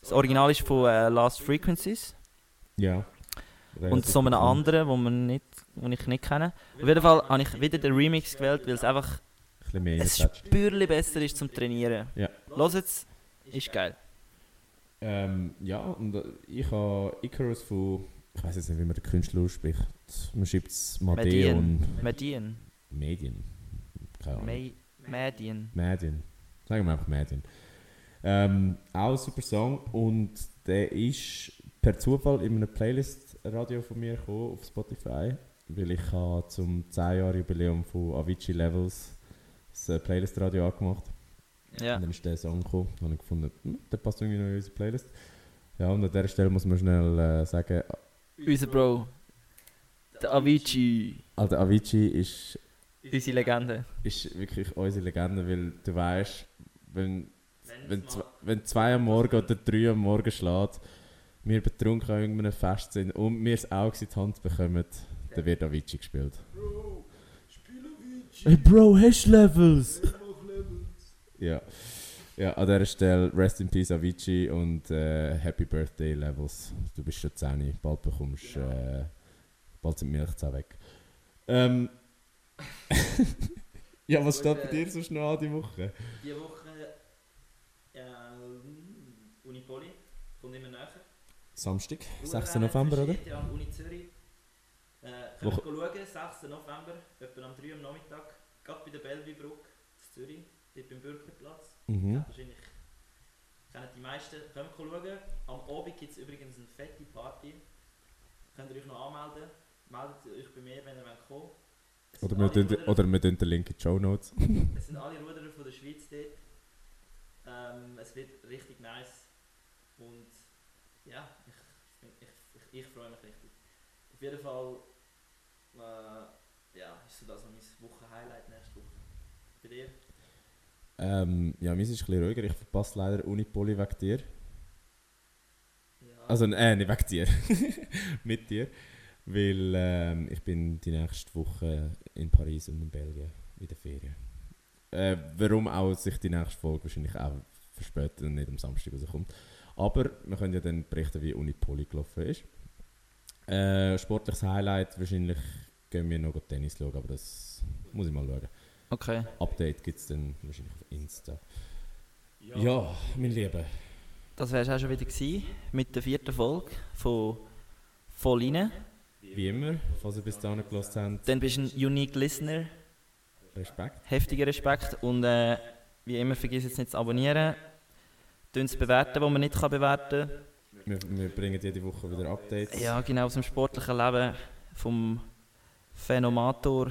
Das Original ist von äh, Last Frequencies Ja. und so einem anderen, wo, man nicht, wo ich nicht kenne. Auf jeden Fall habe ich wieder den Remix gewählt, weil es einfach Ein bisschen mehr ein. Spürchen besser ist zum Trainieren. Ja. Los jetzt, ist geil. Ähm, ja, und äh, ich habe Icarus von. Ich weiß jetzt nicht, wie man den Künstler ausspricht. Man schreibt es Madeon. Medien. Medien. Keine Ahnung. Me Medien. Medien. Sagen wir einfach Medien. Ähm, auch ein super Song und der ist per Zufall in einem Playlist-Radio von mir gekommen auf Spotify, weil ich zum 10-Jahre-Jubiläum von Avicii Levels das äh, Playlist-Radio angemacht Ja. Und dann ist der Song gekommen und ich gefunden, hm, der passt irgendwie noch in unsere Playlist. Ja, und an dieser Stelle muss man schnell äh, sagen, Unser Bro. Der Avicii. Alter, Avicii ist, Unsere Legende. ist wirklich unsere Legende, weil du weißt, wenn, wenn, zw- wenn zwei am Morgen oder drei am Morgen schlägt, wir betrunken an irgendeinem Fest sind und wir das Auge in die Hand bekommen, dann wird Avicii gespielt. Hey Bro, hast du Levels? ja. ja, an dieser Stelle Rest in Peace Avicii und äh, Happy Birthday Levels. Du bist schon 10, bald bekommst äh, bald sind die Milchzähne weg. Ähm, ja, was steht bei dir sonst noch an die Woche? Diese Woche Unipoli kommt immer näher. Samstag, 6. November, oder? Ja, Uni Zürich. Äh, könnt ihr schauen, 6. November, etwa am 3 Uhr am Nachmittag, gerade bei der Bellevue-Brücke in Zürich, dort beim Bürgerplatz. Mhm. Ja, wahrscheinlich kennen die meisten. Könnt ihr schauen. Am Abend gibt es übrigens eine fette Party. Könnt ihr euch noch anmelden. Meldet euch bei mir, wenn ihr kommen wollt. Es Oder wir, tun, Ruderer- oder wir tun den Link in die Show Notes. Es sind alle Ruderer von der Schweiz dort. Ähm, es wird richtig nice. Und ja, ich, ich, ich, ich freue mich richtig. Auf jeden Fall äh, ja, ist so das noch mein Wochenhighlight nächste Woche. Bei dir? Ähm, ja, meins ist ein bisschen ruhiger. Ich verpasse leider Unipoli wegen dir. Ja. Also, äh, nicht wegen dir. Mit dir. Weil ähm, ich bin die nächste Woche in Paris und in Belgien in der Ferien. Äh, warum auch sich die nächste Folge wahrscheinlich auch verspätet und nicht am Samstag rauskommt. Aber wir können ja dann berichten, wie Unipoli gelaufen ist. Äh, sportliches Highlight, wahrscheinlich gehen wir noch Tennis schauen, aber das muss ich mal schauen. Okay. Update gibt es dann wahrscheinlich auf Insta. Ja, mein Lieber. Das wäre es auch schon wieder gewesen mit der vierten Folge von Voll rein. Wie immer, falls ihr bis dahin gelassen habt, Dann bist du ein Unique Listener. Respekt. Heftiger Respekt. Und äh, wie immer, vergiss jetzt nicht zu abonnieren. Tun es bewerten, wo man nicht kann bewerten kann. Wir, wir bringen jede Woche wieder Updates. Ja, genau aus dem sportlichen Leben vom Phänomator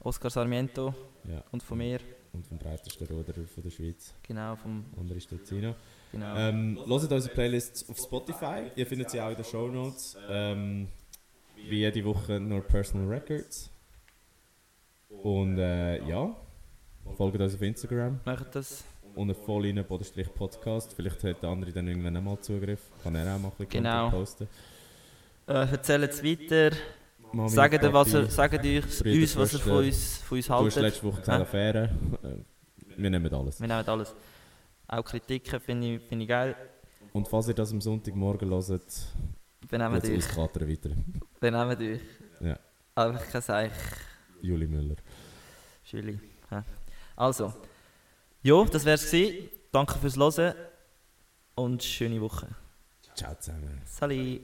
Oscar Sarmiento Ja. und von mir, Und vom breitesten Ruderer von der Schweiz, genau, vom, André Stezzino. genau. Ähm, hört unsere Playlists auf Spotify. Ihr findet sie auch in den Show Notes. Ähm, wie jede Woche nur Personal Records. Und äh, ja, folgt uns auf Instagram. Macht das, unter vollinen Bodenstrich Podcast. Vielleicht hat der andere dann irgendwann auch mal Zugriff. Kann er auch mal ein bisschen Genau. Posten. äh, erzählt es weiter, Mami, sagt, ihr, was sagt euch, Brüder, uns, was ihr von uns, von uns Du hast haltet. letzte Woche gesagt, Hä? Affäre. Äh, Wir nehmen alles. Wir nehmen alles. Auch Kritiken finde ich, finde ich geil. Und falls ihr das am Sonntagmorgen hört, Wir nehmen wird durch. es auskatern weiter. Wir nehmen durch. Ja. Einfach kein Seich. Juli Müller. Schüli. Ja. Also, ja, das wär's gewesen. Danke fürs Hören und schöne Woche. Ciao zusammen. Salut.